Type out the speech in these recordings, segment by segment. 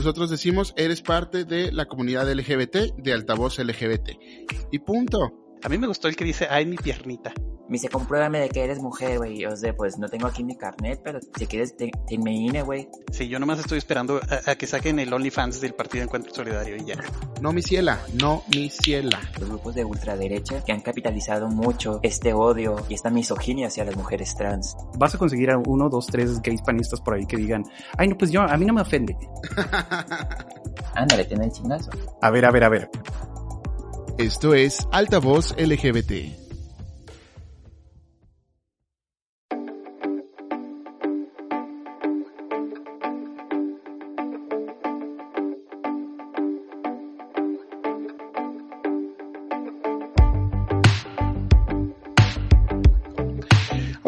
nosotros decimos, eres parte de la comunidad LGBT, de altavoz LGBT. Y punto. A mí me gustó el que dice, ay, mi piernita. Me dice, compruébame de que eres mujer, güey. O sea, pues no tengo aquí mi carnet, pero si quieres, te, te me INE, güey. Sí, yo nomás estoy esperando a, a que saquen el OnlyFans del Partido Encuentro Solidario y ya. No, mi ciela, no, mi ciela. Los grupos de ultraderecha que han capitalizado mucho este odio y esta misoginia hacia las mujeres trans. Vas a conseguir a uno, dos, tres gays panistas por ahí que digan, ay, no, pues yo, a mí no me ofende. Ándale, ten el chingazo. A ver, a ver, a ver. Esto es Altavoz LGBT.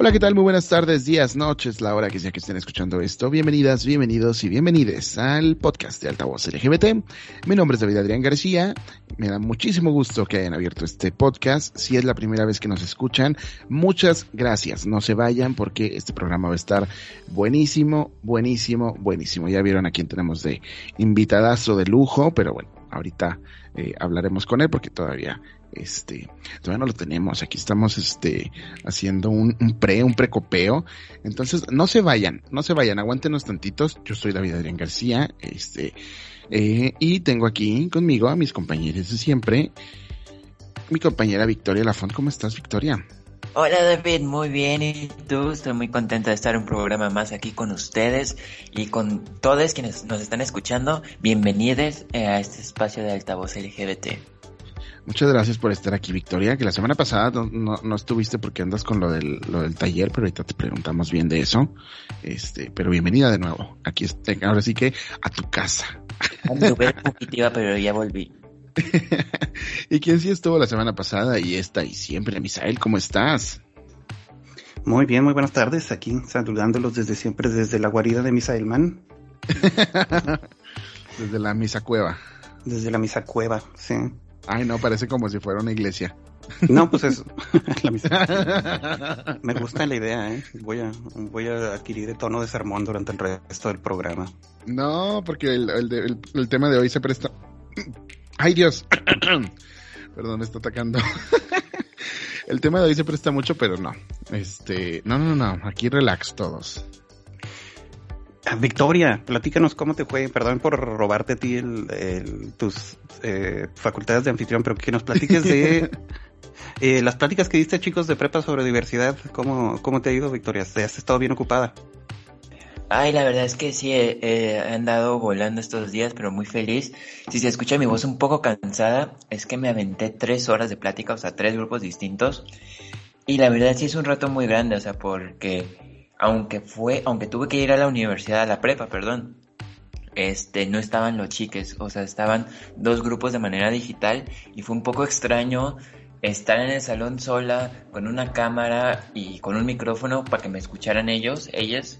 Hola, ¿qué tal? Muy buenas tardes, días, noches, la hora que sea que estén escuchando esto. Bienvenidas, bienvenidos y bienvenides al podcast de Altavoz LGBT. Mi nombre es David Adrián García. Me da muchísimo gusto que hayan abierto este podcast. Si es la primera vez que nos escuchan, muchas gracias. No se vayan porque este programa va a estar buenísimo, buenísimo, buenísimo. Ya vieron a quién tenemos de invitadazo de lujo, pero bueno, ahorita eh, hablaremos con él porque todavía este, todavía no lo tenemos. Aquí estamos, este, haciendo un, pre, un precopeo. Entonces, no se vayan, no se vayan, aguántenos tantitos. Yo soy David Adrián García, este, eh, y tengo aquí conmigo a mis compañeros de siempre. Mi compañera Victoria Lafont, ¿cómo estás, Victoria? Hola David, muy bien. ¿Y tú? Estoy muy contenta de estar en un programa más aquí con ustedes y con todos quienes nos están escuchando. Bienvenidos eh, a este espacio de altavoz LGBT. Muchas gracias por estar aquí, Victoria, que la semana pasada no, no, no, estuviste porque andas con lo del, lo del taller, pero ahorita te preguntamos bien de eso. Este, pero bienvenida de nuevo. Aquí, ahora sí que a tu casa. Anduve positiva, pero ya volví. ¿Y quién sí estuvo la semana pasada y esta y siempre? Misael, ¿cómo estás? Muy bien, muy buenas tardes. Aquí saludándolos desde siempre, desde la guarida de Misael Man. desde la misa cueva. Desde la misa cueva, sí. Ay, no, parece como si fuera una iglesia. No, pues es la misa. Me gusta la idea, ¿eh? Voy a, voy a adquirir el tono de sermón durante el resto del programa. No, porque el, el, el, el tema de hoy se presta. Ay, Dios. Perdón, me está atacando. el tema de hoy se presta mucho, pero no. Este, no, no, no. Aquí relax todos. Victoria, platícanos cómo te fue. Perdón por robarte a ti el, el, tus eh, facultades de anfitrión, pero que nos platiques de eh, las pláticas que diste chicos de prepa sobre diversidad. ¿Cómo, cómo te ha ido, Victoria? ¿Te has estado bien ocupada? Ay, la verdad es que sí, he, he andado volando estos días, pero muy feliz. Si se escucha mi voz un poco cansada, es que me aventé tres horas de plática, o sea, tres grupos distintos. Y la verdad sí es un rato muy grande, o sea, porque aunque fue, aunque tuve que ir a la universidad, a la prepa, perdón, este, no estaban los chiques, o sea, estaban dos grupos de manera digital y fue un poco extraño estar en el salón sola con una cámara y con un micrófono para que me escucharan ellos, ellas.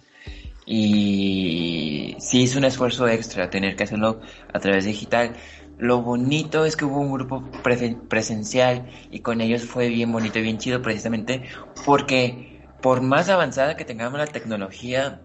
Y sí hizo un esfuerzo extra tener que hacerlo a través digital. Lo bonito es que hubo un grupo pre presencial y con ellos fue bien bonito y bien chido precisamente porque por más avanzada que tengamos la tecnología,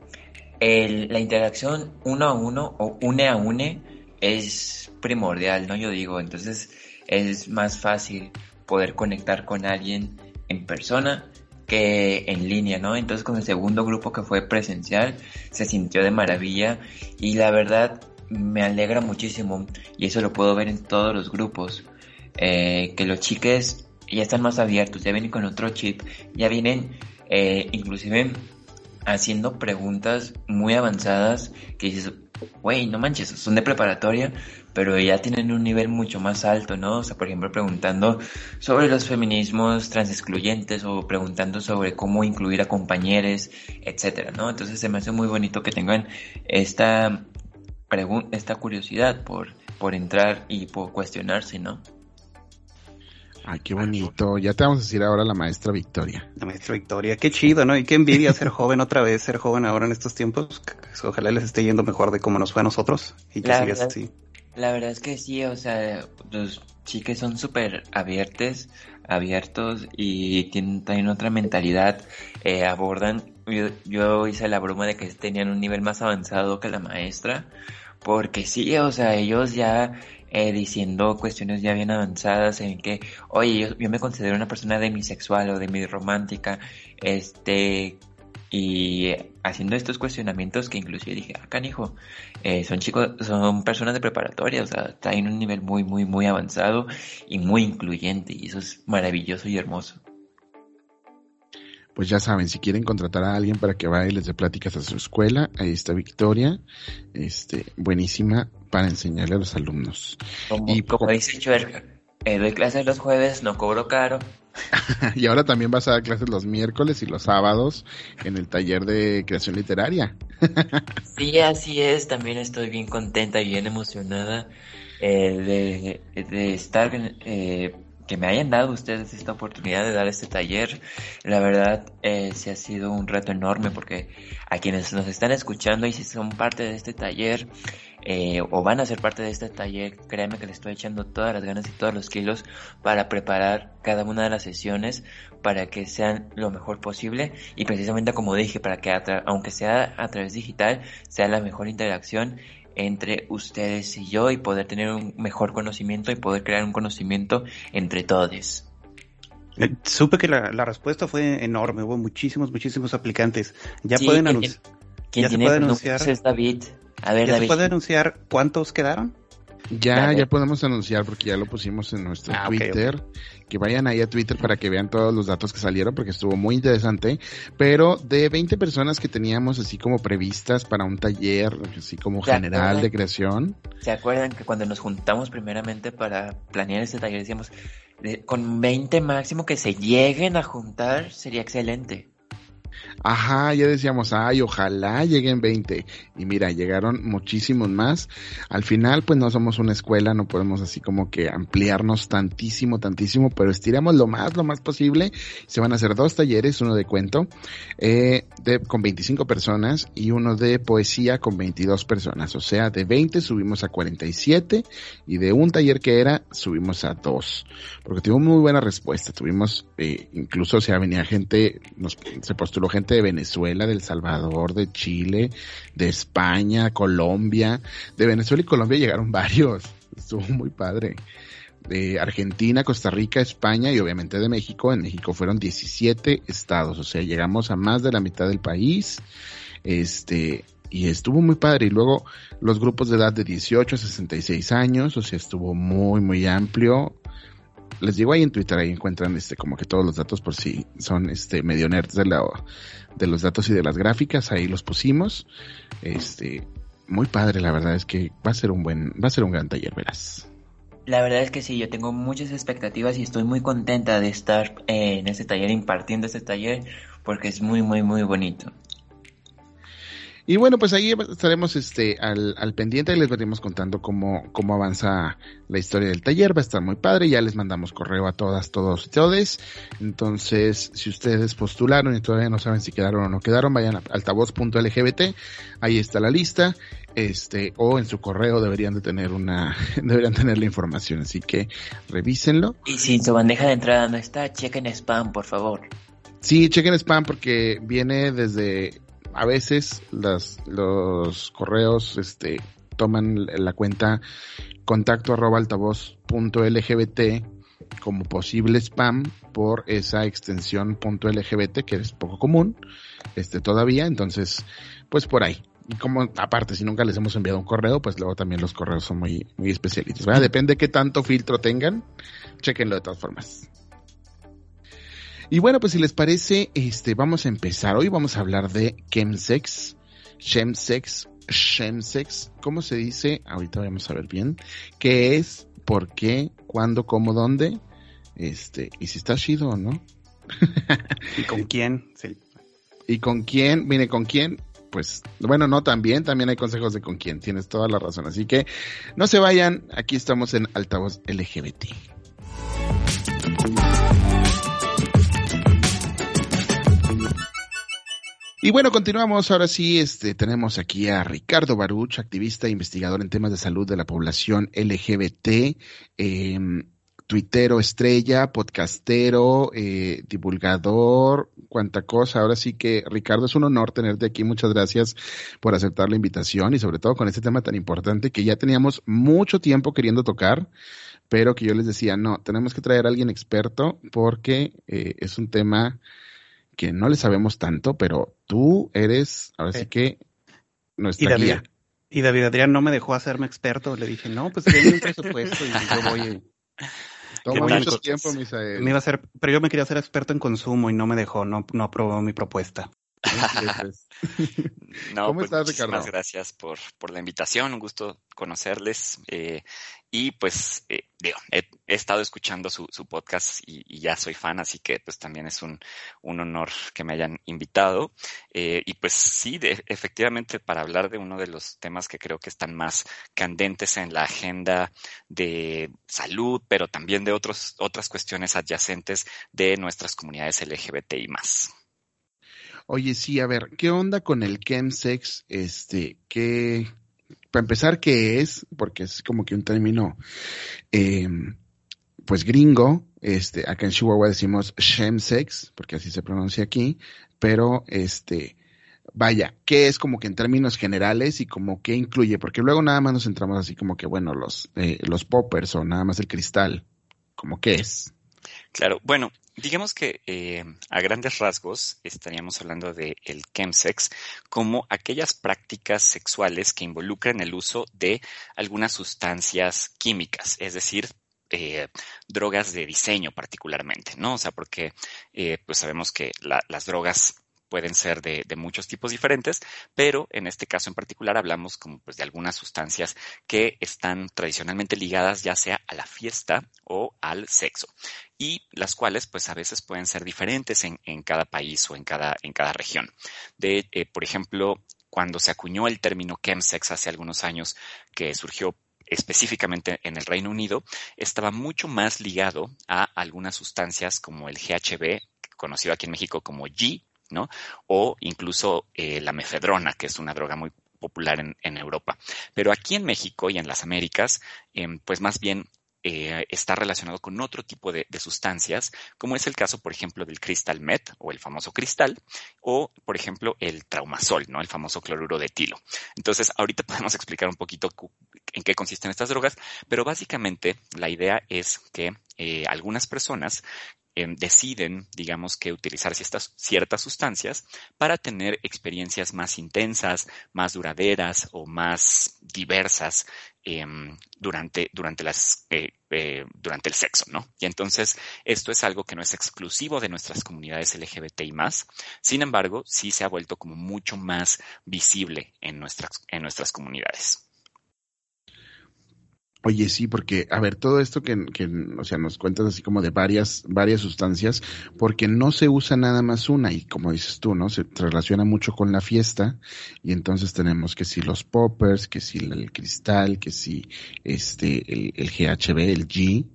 la interacción uno a uno o une a une es primordial, ¿no? Yo digo, entonces es más fácil poder conectar con alguien en persona que en línea, ¿no? Entonces con el segundo grupo que fue presencial se sintió de maravilla y la verdad me alegra muchísimo y eso lo puedo ver en todos los grupos, eh, que los chiques ya están más abiertos, ya vienen con otro chip, ya vienen eh, inclusive haciendo preguntas muy avanzadas que dices, güey, no manches, son de preparatoria, pero ya tienen un nivel mucho más alto, ¿no? O sea, por ejemplo, preguntando sobre los feminismos transexcluyentes o preguntando sobre cómo incluir a compañeros, etcétera, ¿no? Entonces se me hace muy bonito que tengan esta esta curiosidad por, por entrar y por cuestionarse, ¿no? Ay, qué bonito. Ya te vamos a decir ahora la maestra Victoria. La maestra Victoria, qué chido, ¿no? Y qué envidia ser joven otra vez, ser joven ahora en estos tiempos. Ojalá les esté yendo mejor de como nos fue a nosotros y que la sigas verdad, así. La verdad es que sí, o sea, los chiques son súper abiertos, abiertos y tienen también otra mentalidad. Eh, abordan, yo, yo hice la broma de que tenían un nivel más avanzado que la maestra porque sí, o sea, ellos ya eh, diciendo cuestiones ya bien avanzadas en que, oye, yo, yo me considero una persona demisexual o demiromántica, este, y haciendo estos cuestionamientos que inclusive dije, ah, canijo, eh, son chicos, son personas de preparatoria, o sea, está en un nivel muy, muy, muy avanzado y muy incluyente, y eso es maravilloso y hermoso. Pues ya saben, si quieren contratar a alguien para que vaya y les dé pláticas a su escuela, ahí está Victoria, este, buenísima para enseñarle a los alumnos. Como, Y como co- dice Chuerca, eh, doy clases los jueves, no cobro caro. y ahora también vas a dar clases los miércoles y los sábados en el taller de creación literaria. Sí, así es, también estoy bien contenta y bien emocionada eh, de, de estar, eh, que me hayan dado ustedes esta oportunidad de dar este taller. La verdad, eh, sí ha sido un reto enorme porque a quienes nos están escuchando y si son parte de este taller eh, o van a ser parte de este taller, créanme que le estoy echando todas las ganas y todos los kilos para preparar cada una de las sesiones para que sean lo mejor posible y precisamente como dije, para que aunque sea a través digital, sea la mejor interacción entre ustedes y yo y poder tener un mejor conocimiento y poder crear un conocimiento entre todos. Eh, Supe que la, la respuesta fue enorme, hubo muchísimos, muchísimos aplicantes. Ya Sí, pueden anunciar. Quien ¿Ya se tiene puede números anunciar? es David. A ver, ¿Ya se puede anunciar cuántos quedaron? Ya, ya podemos anunciar porque ya lo pusimos en nuestro Ah, Twitter. Que vayan ahí a Twitter para que vean todos los datos que salieron porque estuvo muy interesante. Pero de 20 personas que teníamos así como previstas para un taller, así como ¿Se general acuerdan? de creación. ¿Se acuerdan que cuando nos juntamos primeramente para planear este taller decíamos, de- con 20 máximo que se lleguen a juntar sería excelente? Ajá, ya decíamos, ay, ojalá lleguen 20. Y mira, llegaron muchísimos más. Al final, pues no somos una escuela, no podemos así como que ampliarnos tantísimo, tantísimo, pero estiramos lo más, lo más posible. Se van a hacer dos talleres, uno de cuento, eh, de, con 25 personas y uno de poesía con 22 personas. O sea, de 20 subimos a 47 y de un taller que era subimos a dos. Porque tuvimos muy buena respuesta. Tuvimos, eh, incluso, o sea, venía gente, nos, se postuló gente de Venezuela, del Salvador, de Chile, de España, Colombia. De Venezuela y Colombia llegaron varios. Estuvo muy padre. De Argentina, Costa Rica, España y obviamente de México. En México fueron 17 estados. O sea, llegamos a más de la mitad del país. Este, y estuvo muy padre. Y luego los grupos de edad de 18 a 66 años, o sea, estuvo muy, muy amplio. Les digo ahí en Twitter, ahí encuentran este como que todos los datos por si son este medio nerds de, la, de los datos y de las gráficas, ahí los pusimos. Este, muy padre, la verdad es que va a ser un buen, va a ser un gran taller, verás. La verdad es que sí, yo tengo muchas expectativas y estoy muy contenta de estar eh, en este taller, impartiendo este taller, porque es muy, muy, muy bonito. Y bueno, pues ahí estaremos este al, pendiente y les veremos contando cómo, cómo avanza la historia del taller. Va a estar muy padre. Ya les mandamos correo a todas, todos y todes. Entonces, si ustedes postularon y todavía no saben si quedaron o no quedaron, vayan a altavoz.lgbt. Ahí está la lista. Este, o en su correo deberían de tener una, deberían tener la información. Así que revísenlo. Y si en su bandeja de entrada no está, chequen spam, por favor. Sí, chequen spam porque viene desde a veces las, los correos este, toman la cuenta contacto arroba altavoz.lgbt como posible spam por esa extensión punto .lgbt que es poco común este todavía entonces pues por ahí como aparte si nunca les hemos enviado un correo pues luego también los correos son muy muy especialitos ¿verdad? depende qué tanto filtro tengan chequenlo de todas formas y bueno, pues si les parece, este, vamos a empezar. Hoy vamos a hablar de chemsex, chemsex, chemsex. ¿Cómo se dice? Ahorita vamos a ver bien. ¿Qué es? ¿Por qué? ¿Cuándo? ¿Cómo? ¿Dónde? Este, y si está chido o no. ¿Y con quién? Sí. ¿Y con quién? Mire, ¿con quién? Pues, bueno, no, también, también hay consejos de con quién. Tienes toda la razón. Así que, no se vayan. Aquí estamos en Altavoz LGBT. Y bueno, continuamos. Ahora sí, este, tenemos aquí a Ricardo Baruch, activista e investigador en temas de salud de la población LGBT. Eh, tuitero estrella, podcastero, eh, divulgador, cuanta cosa. Ahora sí que, Ricardo, es un honor tenerte aquí. Muchas gracias por aceptar la invitación y sobre todo con este tema tan importante que ya teníamos mucho tiempo queriendo tocar, pero que yo les decía, no, tenemos que traer a alguien experto porque eh, es un tema que no le sabemos tanto, pero tú eres, ahora sí que, nuestra y David, guía. Y David Adrián no me dejó hacerme experto. Le dije, no, pues tiene un presupuesto y yo voy. Toma mucho tiempo, Misael. Me iba a hacer, pero yo me quería hacer experto en consumo y no me dejó, no, no aprobó mi propuesta. No, ¿Cómo pues estás, muchísimas Ricardo? gracias por, por la invitación, un gusto conocerles. eh, y pues, eh, digo, he, estado escuchando su, su podcast y, y ya soy fan, así que pues también es un, un honor que me hayan invitado. Eh, y pues sí, efectivamente, para hablar de uno de los temas que creo que están más candentes en la agenda de salud, pero también de otros, otras cuestiones adyacentes de nuestras comunidades LGBTI más. Oye, sí, a ver, ¿qué onda con el chemsex? Este, ¿qué, para empezar, qué es? Porque es como que un término, eh, pues gringo, este, acá en Chihuahua decimos chemsex, porque así se pronuncia aquí, pero este, vaya, ¿qué es como que en términos generales y como qué incluye? Porque luego nada más nos centramos así como que, bueno, los, eh, los poppers o nada más el cristal, como qué es. Claro, bueno, digamos que eh, a grandes rasgos estaríamos hablando de el chemsex como aquellas prácticas sexuales que involucran el uso de algunas sustancias químicas, es decir, eh, drogas de diseño particularmente, ¿no? O sea, porque eh, pues sabemos que la- las drogas pueden ser de, muchos tipos diferentes, pero en este caso en particular hablamos pues de algunas sustancias que están tradicionalmente ligadas ya sea a la fiesta o al sexo y las cuales pues a veces pueden ser diferentes en, en cada país o en cada, en cada región. De, eh, por ejemplo, cuando se acuñó el término chemsex hace algunos años que surgió específicamente en el Reino Unido, estaba mucho más ligado a algunas sustancias como el GHB, conocido aquí en México como G, O incluso eh, la mefedrona, que es una droga muy popular en, Europa. Pero aquí en México y en las Américas, em, pues más bien eh, está relacionado con otro tipo de, sustancias, como es el caso, por ejemplo, del crystal met o el famoso cristal, o, por ejemplo, el traumasol, ¿no? El famoso cloruro de etilo. Entonces, ahorita podemos explicar un poquito en qué consisten estas drogas, pero básicamente la idea es que eh, algunas personas em, deciden, digamos que utilizar ciertas, sustancias para tener experiencias más intensas, más duraderas o más diversas em, durante, las, eh, eh, durante el sexo, ¿no? Y entonces esto es algo que no es exclusivo de nuestras comunidades LGBTI más, sin embargo, sí se ha vuelto como mucho más visible en nuestras comunidades. Oye, sí, porque, a ver, todo esto que, que, o sea, nos cuentas así como de varias, varias sustancias, porque no se usa nada más una, y como dices tú, ¿no? Se relaciona mucho con la fiesta, y entonces tenemos que si los poppers, que si el cristal, que si este, el, el GHB, el G,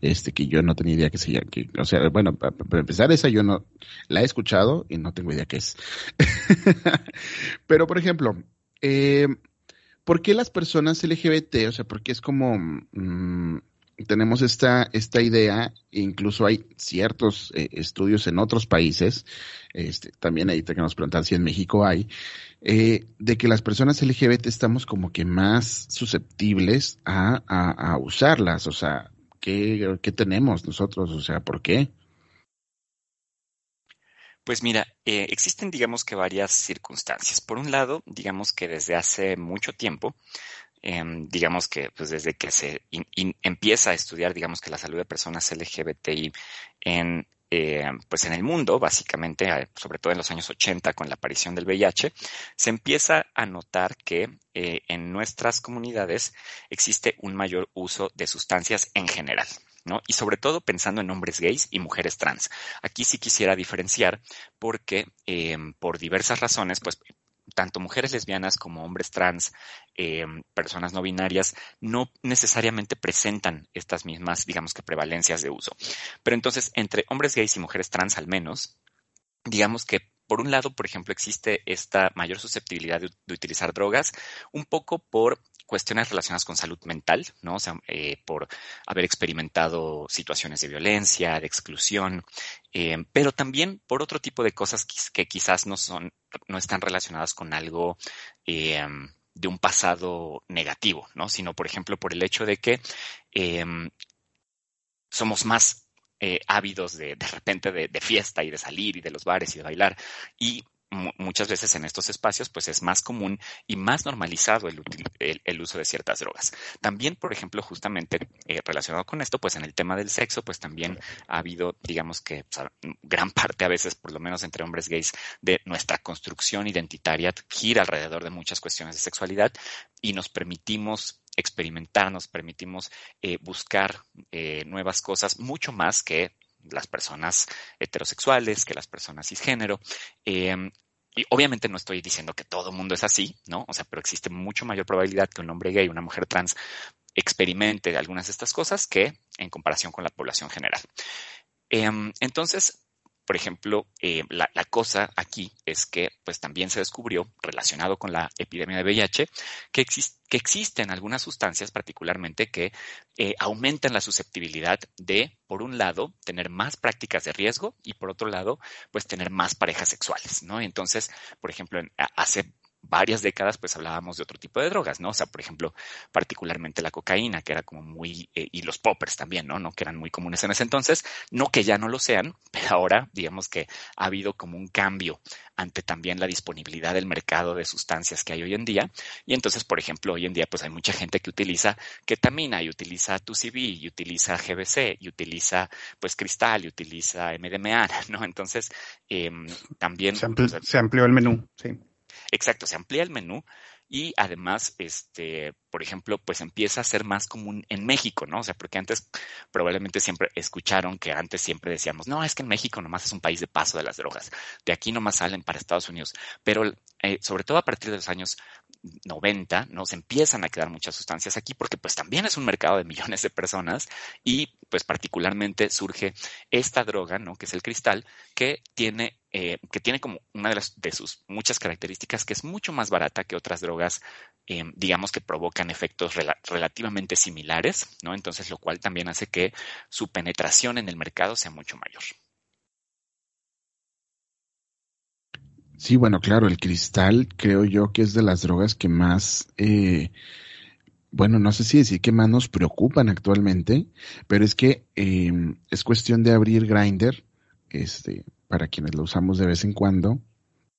este, que yo no tenía idea que se o sea, bueno, para, para empezar esa yo no, la he escuchado y no tengo idea qué es. Pero, por ejemplo, eh, ¿por qué las personas LGBT, o sea, porque es como mmm, tenemos esta, esta idea, e incluso hay ciertos eh, estudios en otros países, este, también ahí que preguntar si en México hay, eh, de que las personas LGBT estamos como que más susceptibles a, a, a usarlas, o sea, ¿qué, ¿qué tenemos nosotros? O sea, ¿por qué? Pues mira, eh, existen digamos que varias circunstancias. Por un lado, digamos que desde hace mucho tiempo, eh, digamos que pues desde que se empieza a estudiar digamos que la salud de personas LGBTI en eh, pues en el mundo, básicamente, sobre todo en los años 80 con la aparición del VIH, se empieza a notar que eh, en nuestras comunidades existe un mayor uso de sustancias en general. Y sobre todo pensando en hombres gays y mujeres trans. Aquí sí quisiera diferenciar porque eh, por diversas razones, pues tanto mujeres lesbianas como hombres trans, eh, personas no binarias, no necesariamente presentan estas mismas, digamos que prevalencias de uso. Pero entonces, entre hombres gays y mujeres trans al menos, digamos que por un lado, por ejemplo, existe esta mayor susceptibilidad de utilizar drogas, un poco por cuestiones relacionadas con salud mental, ¿no? O sea, eh, por haber experimentado situaciones de violencia, de exclusión, eh, pero también por otro tipo de cosas que, quizás no son, no están relacionadas con algo eh, de un pasado negativo, ¿no? Sino, por ejemplo, por el hecho de que somos más ávidos de, de repente de, de, fiesta y de salir y de los bares y de bailar. Y muchas veces en estos espacios pues es más común y más normalizado el, el, uso de ciertas drogas. También, por ejemplo, justamente eh, relacionado con esto, pues en el tema del sexo, pues también ha habido, digamos que gran parte a veces, por lo menos entre hombres gays, de nuestra construcción identitaria gira alrededor de muchas cuestiones de sexualidad y nos permitimos experimentar, nos permitimos eh, buscar eh, nuevas cosas mucho más que las personas heterosexuales, que las personas cisgénero. Eh, y obviamente no estoy diciendo que todo el mundo es así, ¿no? O sea, pero existe mucho mayor probabilidad que un hombre gay, una mujer trans, experimente algunas de estas cosas que en comparación con la población general. Em, entonces, por ejemplo, eh, la, cosa aquí es que pues también se descubrió, relacionado con la epidemia de VIH, que, que existen algunas sustancias particularmente que eh, aumentan la susceptibilidad de, por un lado, tener más prácticas de riesgo y por otro lado, pues tener más parejas sexuales, ¿no? Entonces, por ejemplo, hace varias décadas, pues hablábamos de otro tipo de drogas, ¿no? O sea, por ejemplo, particularmente la cocaína, que era como muy, eh, y los poppers también, ¿no? ¿no? Que eran muy comunes en ese entonces, no que ya no lo sean, pero ahora, digamos que ha habido como un cambio ante también la disponibilidad del mercado de sustancias que hay hoy en día. Y entonces, por ejemplo, hoy en día, pues hay mucha gente que utiliza ketamina y utiliza 2CB y utiliza GBC y utiliza, pues, cristal y utiliza MDMA, ¿no? Entonces, em, también... Se, se amplió el menú, sí. Exacto, se amplía el menú y además, este, por ejemplo, pues empieza a ser más común en México, ¿no? O sea, porque antes probablemente siempre escucharon que antes siempre decíamos, no, es que en México nomás es un país de paso de las drogas, de aquí nomás salen para Estados Unidos, pero eh, sobre todo a partir de los años 90, ¿no? Se empiezan a quedar muchas sustancias aquí porque pues también es un mercado de millones de personas y pues particularmente surge esta droga, ¿no? Que es el cristal, que tiene, eh, que tiene como una de, las, de sus muchas características que es mucho más barata que otras drogas, eh, digamos que provocan efectos relativamente similares, ¿no? Entonces, lo cual también hace que su penetración en el mercado sea mucho mayor. Sí, bueno, claro, el cristal creo yo que es de las drogas que más, eh, bueno, no sé si decir que más nos preocupan actualmente, pero es que eh, es cuestión de abrir Grinder, este, para quienes lo usamos de vez en cuando,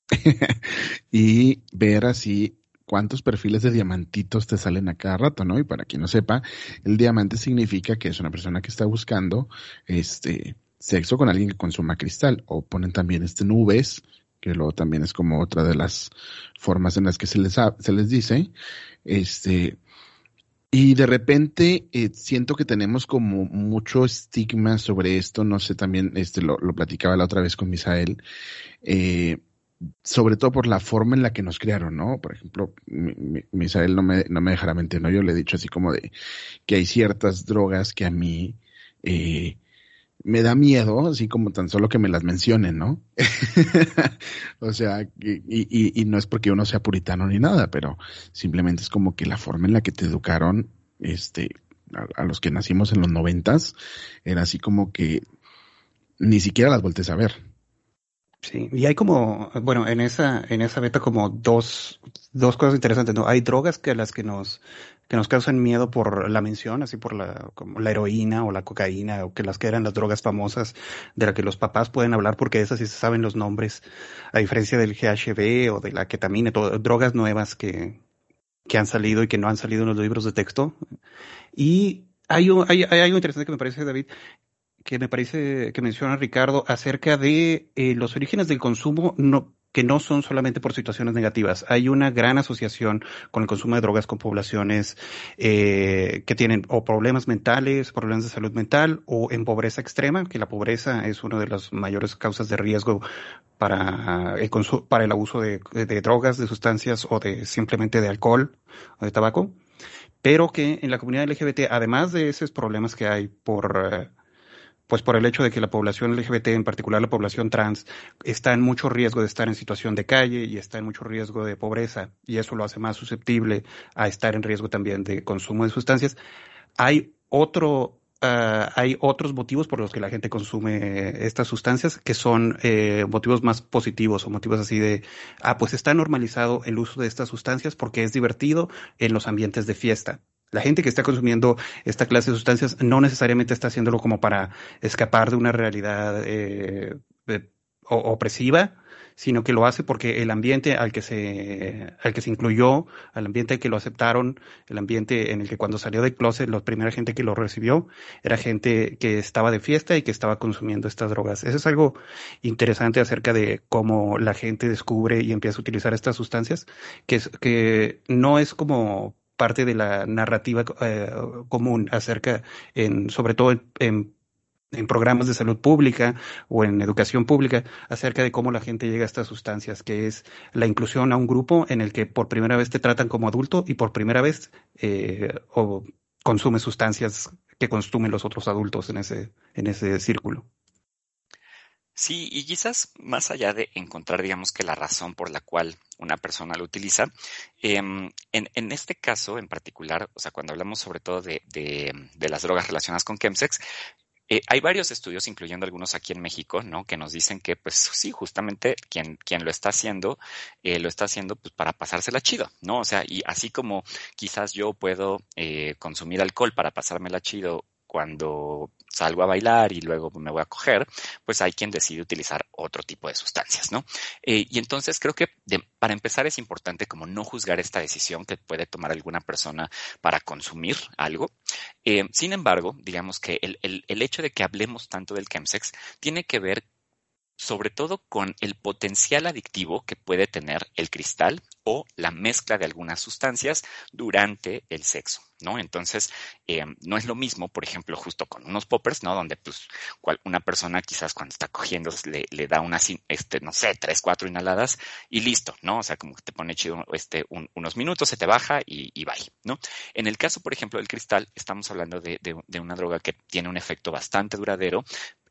y ver así cuántos perfiles de diamantitos te salen a cada rato, ¿no? Y para quien no sepa, el diamante significa que es una persona que está buscando este sexo con alguien que consuma cristal, o ponen también este nubes que luego también es como otra de las formas en las que se les, se les dice, este, y de repente eh, siento que tenemos como mucho estigma sobre esto, no sé, también este lo, lo platicaba la otra vez con Misael, eh, sobre todo por la forma en la que nos criaron, ¿no? Por ejemplo, Misael no me, no me dejará mentir, ¿no? Yo le he dicho así como de que hay ciertas drogas que a mí eh, me da miedo, así como tan solo que me las mencionen, ¿no? o sea, y, y, y, no es porque uno sea puritano ni nada, pero simplemente es como que la forma en la que te educaron, este, a, los que nacimos en los noventas, era así como que ni siquiera las voltees a ver. Sí, y hay como, bueno, en esa, en esa beta como dos, dos cosas interesantes, ¿no? Hay drogas que las que nos, que nos causan miedo por la mención, así por la, como la heroína o la cocaína, o que las que eran las drogas famosas de las que los papás pueden hablar porque esas sí se saben los nombres, a diferencia del GHB o de la ketamina, drogas nuevas que, que han salido y que no han salido en los libros de texto. Y hay, hay, hay algo interesante que me parece, David, que me parece que menciona Ricardo acerca de eh, los orígenes del consumo, no, que no son solamente por situaciones negativas. Hay una gran asociación con el consumo de drogas con poblaciones eh, que tienen o problemas mentales, problemas de salud mental o en pobreza extrema, que la pobreza es una de las mayores causas de riesgo para el, para el abuso de, de drogas, de sustancias o de simplemente de alcohol o de tabaco. Pero que en la comunidad LGBT, además de esos problemas que hay por, pues por el hecho de que la población LGBT, en particular la población trans, está en mucho riesgo de estar en situación de calle y está en mucho riesgo de pobreza, y eso lo hace más susceptible a estar en riesgo también de consumo de sustancias. Hay otro Uh, hay otros motivos por los que la gente consume estas sustancias que son eh, motivos más positivos o motivos así de, ah, pues está normalizado el uso de estas sustancias porque es divertido en los ambientes de fiesta. La gente que está consumiendo esta clase de sustancias no necesariamente está haciéndolo como para escapar de una realidad eh, opresiva, sino que lo hace porque el ambiente al que se, al que se incluyó, al ambiente al que lo aceptaron, el ambiente en el que cuando salió de closet, la primera gente que lo recibió era gente que estaba de fiesta y que estaba consumiendo estas drogas. Eso es algo interesante acerca de cómo la gente descubre y empieza a utilizar estas sustancias, que, es, que no es como parte de la narrativa eh, común acerca, en, sobre todo en, en, programas de salud pública o en educación pública, acerca de cómo la gente llega a estas sustancias, que es la inclusión a un grupo en el que por primera vez te tratan como adulto y por primera vez eh, o consume sustancias que consumen los otros adultos en ese, en ese círculo. Sí, y quizás más allá de encontrar, digamos que la razón por la cual una persona lo utiliza, em, en, en, este caso en particular, o sea, cuando hablamos sobre todo de, de, de las drogas relacionadas con chemsex, eh, hay varios estudios, incluyendo algunos aquí en México, ¿no? Que nos dicen que, pues sí, justamente quien, quien lo está haciendo, eh, lo está haciendo pues para pasársela chido, ¿no? O sea, y así como quizás yo puedo eh, consumir alcohol para pasármela chido cuando salgo a bailar y luego me voy a coger, pues hay quien decide utilizar otro tipo de sustancias, ¿no? Eh, y entonces creo que para empezar es importante como no juzgar esta decisión que puede tomar alguna persona para consumir algo. Eh, sin embargo, digamos que el, el, el hecho de que hablemos tanto del chemsex tiene que ver sobre todo con el potencial adictivo que puede tener el cristal o la mezcla de algunas sustancias durante el sexo, ¿no? Entonces, eh, no es lo mismo, por ejemplo, justo con unos poppers, ¿no? Donde, pues, una persona quizás cuando está cogiendo le, le, da unas, este, no sé, tres, cuatro inhaladas y listo, ¿no? O sea, como que te pone chido este, unos minutos, se te baja y, y bye, ¿no? En el caso, por ejemplo, del cristal, estamos hablando de una droga que tiene un efecto bastante duradero,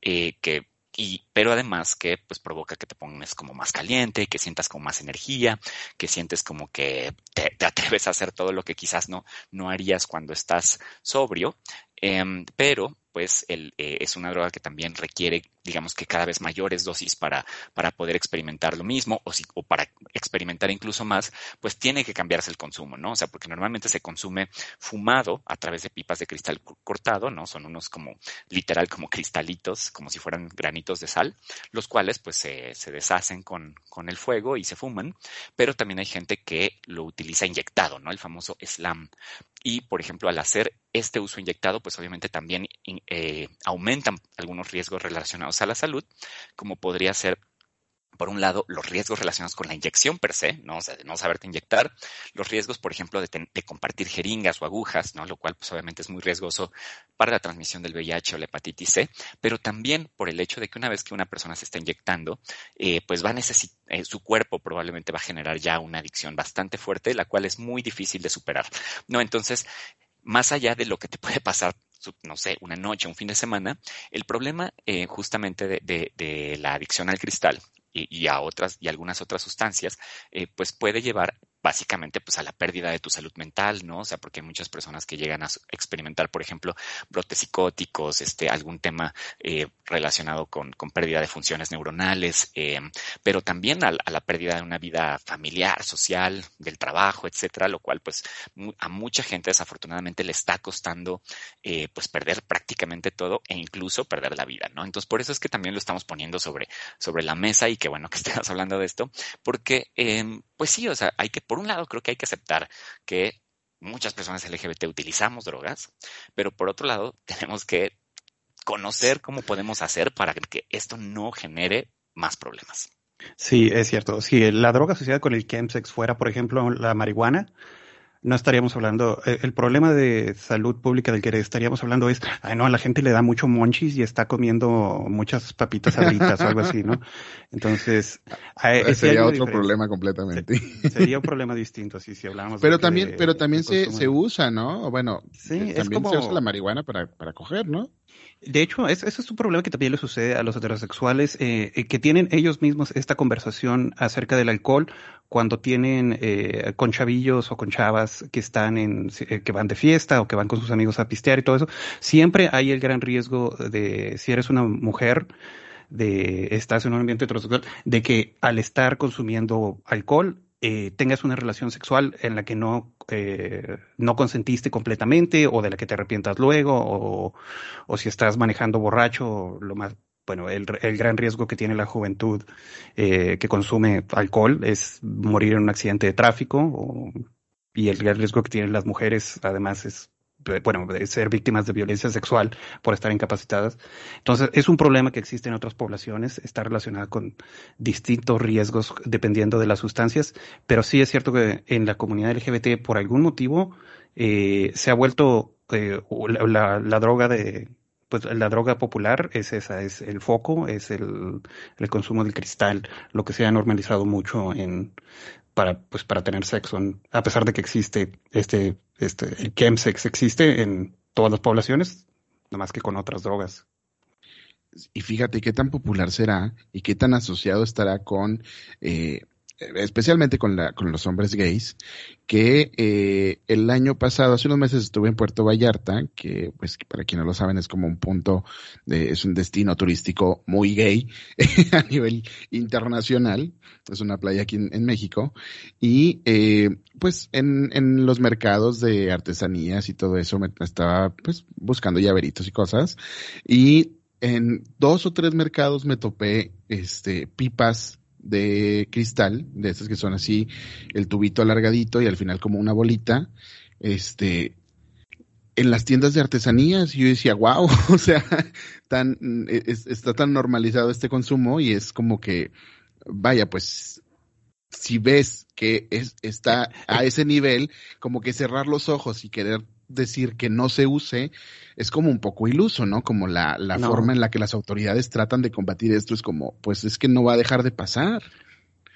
eh, que y, pero además que pues provoca que te pongas como más caliente, que sientas como más energía, que sientes como que te, atreves a hacer todo lo que quizás no, no harías cuando estás sobrio, eh, pero pues es una droga que también requiere, digamos que cada vez mayores dosis para, para poder experimentar lo mismo o, para experimentar incluso más, pues tiene que cambiarse el consumo, ¿no? O sea, porque normalmente se consume fumado a través de pipas de cristal cortado, ¿no? Son unos como literal como cristalitos, como si fueran granitos de sal, los cuales pues se, se deshacen con, con el fuego y se fuman, pero también hay gente que lo utiliza inyectado, ¿no? El famoso slam. Y, por ejemplo, al hacer este uso inyectado, pues obviamente también eh, aumentan algunos riesgos relacionados a la salud, como podría ser por un lado, los riesgos relacionados con la inyección per se, ¿no? O sea, de no saberte inyectar, los riesgos, por ejemplo, de, compartir jeringas o agujas, ¿no? Lo cual, pues obviamente es muy riesgoso para la transmisión del VIH o la hepatitis C, pero también por el hecho de que una vez que una persona se está inyectando, eh, pues va a necesitar, eh, su cuerpo probablemente va a generar ya una adicción bastante fuerte, la cual es muy difícil de superar, ¿no? Entonces, más allá de lo que te puede pasar no sé, una noche, un fin de semana, el problema eh, justamente de, de, de, la adicción al cristal y, a otras y algunas otras sustancias, eh, pues puede llevar básicamente pues a la pérdida de tu salud mental, ¿no? O sea, porque hay muchas personas que llegan a experimentar, por ejemplo, brotes psicóticos, este, algún tema eh, relacionado con, con, pérdida de funciones neuronales, eh, pero también a, la pérdida de una vida familiar, social, del trabajo, etcétera, lo cual pues a mucha gente desafortunadamente le está costando eh, pues perder prácticamente todo e incluso perder la vida, ¿no? Entonces por eso es que también lo estamos poniendo sobre, sobre la mesa y que bueno que estemos hablando de esto, porque em, pues sí, o sea, hay que por un lado, creo que hay que aceptar que muchas personas LGBT utilizamos drogas, pero por otro lado, tenemos que conocer cómo podemos hacer para que esto no genere más problemas. Sí, es cierto. Si la droga asociada con el chemsex fuera, por ejemplo, la marihuana, no estaríamos hablando, eh, el problema de salud pública del que estaríamos hablando es, ay no, a la gente le da mucho monchis y está comiendo muchas papitas abritas o algo así, ¿no? Entonces, sería otro problema completamente. Sería un problema distinto, así si hablamos. Pero también, de, pero también se, se, usa, ¿no? Bueno, sí, también como... se usa la marihuana para, para coger, ¿no? De hecho, ese es un problema que también le sucede a los heterosexuales, eh, eh, que tienen ellos mismos esta conversación acerca del alcohol cuando tienen eh, con chavillos o con chavas que están en, eh, que van de fiesta o que van con sus amigos a pistear y todo eso. Siempre hay el gran riesgo de, si eres una mujer, de estás en un ambiente heterosexual, de que al estar consumiendo alcohol eh, tengas una relación sexual en la que no, eh, no consentiste completamente o de la que te arrepientas luego o, o si estás manejando borracho, lo más, bueno, el, el gran riesgo que tiene la juventud eh, que consume alcohol es morir en un accidente de tráfico o, y el gran riesgo que tienen las mujeres además es bueno, de ser víctimas de violencia sexual por estar incapacitadas. Entonces, es un problema que existe en otras poblaciones, está relacionado con distintos riesgos dependiendo de las sustancias, pero sí es cierto que en la comunidad LGBT, por algún motivo, eh, se ha vuelto eh, la, la, droga de, pues la droga popular es esa, es el foco, es el, el consumo del cristal, lo que se ha normalizado mucho en, para, pues, para tener sexo, a pesar de que existe este, este, el chemsex existe en todas las poblaciones, nada más que con otras drogas. Y fíjate qué tan popular será y qué tan asociado estará con eh, especialmente con, la, con los hombres gays, que eh, el año pasado, hace unos meses estuve en Puerto Vallarta, que pues para quienes no lo saben es como un punto, de, es un destino turístico muy gay a nivel internacional, es una playa aquí en, México, y eh, pues en, en los mercados de artesanías y todo eso me estaba pues buscando llaveritos y cosas, y en dos o tres mercados me topé este pipas de cristal, de esas que son así, el tubito alargadito y al final como una bolita, este, en las tiendas de artesanías, yo decía, wow, o sea, tan, está tan normalizado este consumo y es como que, vaya, pues, si ves que es, está a ese nivel, como que cerrar los ojos y querer decir que no se use es como un poco iluso, ¿no? Como la, la forma en la que las autoridades tratan de combatir esto es como, pues es que no va a dejar de pasar.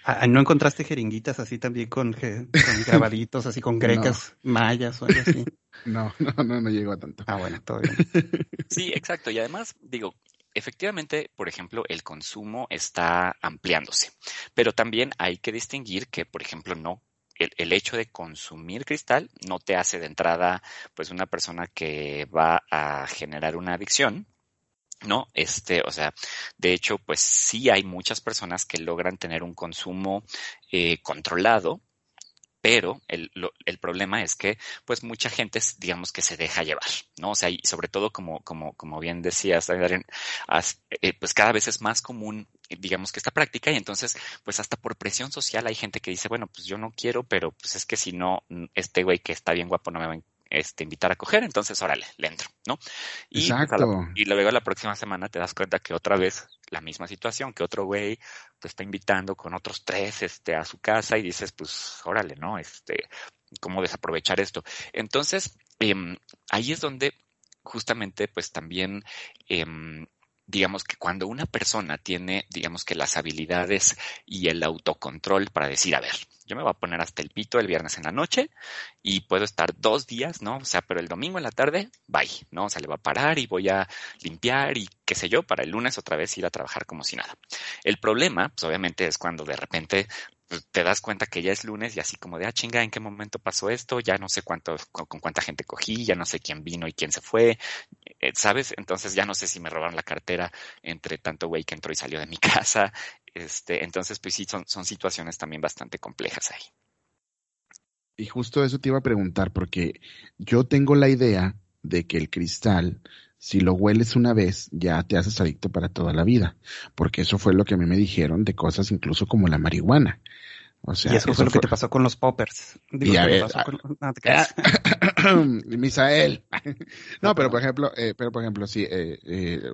Ah, ¿No encontraste jeringuitas así también con, con grabaditos, así con grecas, mayas o algo así? No, no, no, no llegó a tanto. Ah, bueno, todo bien. Sí, exacto. Y además, digo, efectivamente, por ejemplo, el consumo está ampliándose, pero también hay que distinguir que, por ejemplo, no el, el, hecho de consumir cristal no te hace de entrada pues una persona que va a generar una adicción, ¿no? Este, o sea, de hecho, pues sí hay muchas personas que logran tener un consumo eh, controlado, pero el, lo, el, problema es que pues mucha gente digamos que se deja llevar, ¿no? O sea, y sobre todo como, como, como bien decías, eh, pues cada vez es más común digamos que esta práctica y entonces pues hasta por presión social hay gente que dice bueno pues yo no quiero pero pues es que si no este güey que está bien guapo no me va a este, invitar a coger, entonces órale, le entro, ¿no? Y, Exacto. Pues, la, y luego la próxima semana te das cuenta que otra vez la misma situación, que otro güey te está invitando con otros tres este, a su casa y dices, pues órale, ¿no? Este, ¿cómo desaprovechar esto? Entonces, eh, ahí es donde justamente pues también eh, digamos que cuando una persona tiene, digamos que las habilidades y el autocontrol para decir, a ver, yo me voy a poner hasta el pito el viernes en la noche y puedo estar dos días, ¿no? O sea, pero el domingo en la tarde, bye, ¿no? O sea, le va a parar y voy a limpiar y qué sé yo, para el lunes otra vez ir a trabajar como si nada. El problema, pues obviamente es cuando de repente te das cuenta que ya es lunes y así como de, ah, chinga, ¿en qué momento pasó esto? Ya no sé cuánto, con, con cuánta gente cogí, ya no sé quién vino y quién se fue, eh, ¿sabes? Entonces ya no sé si me robaron la cartera entre tanto güey que entró y salió de mi casa. Este, entonces, pues sí, son, son situaciones también bastante complejas ahí. Y justo eso te iba a preguntar, porque yo tengo la idea de que el cristal si lo hueles una vez, ya te haces adicto para toda la vida. Porque eso fue lo que a mí me dijeron de cosas incluso como la marihuana. O sea, y eso, eso fue lo fue... que te pasó con los poppers. Digo, y a ver, a... Con... no, te Misael. no, pero por ejemplo, eh, pero por ejemplo, sí, eh, eh,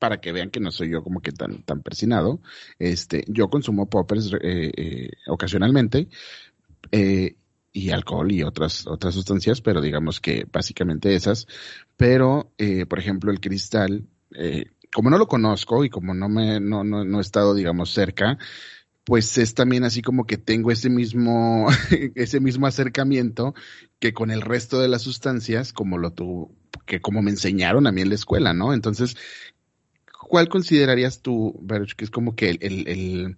para que vean que no soy yo como que tan, tan persinado, este, yo consumo poppers eh, ocasionalmente, y alcohol y otras, otras sustancias, pero digamos que básicamente esas. Pero, eh, por ejemplo, el cristal, eh, como no lo conozco y como no me, no, no, no he estado, digamos, cerca, pues es también así como que tengo ese mismo, ese mismo acercamiento que con el resto de las sustancias, como lo tuvo, que como me enseñaron a mí en la escuela, ¿no? Entonces, ¿cuál considerarías tú, Baruch, que es como que el, el, el,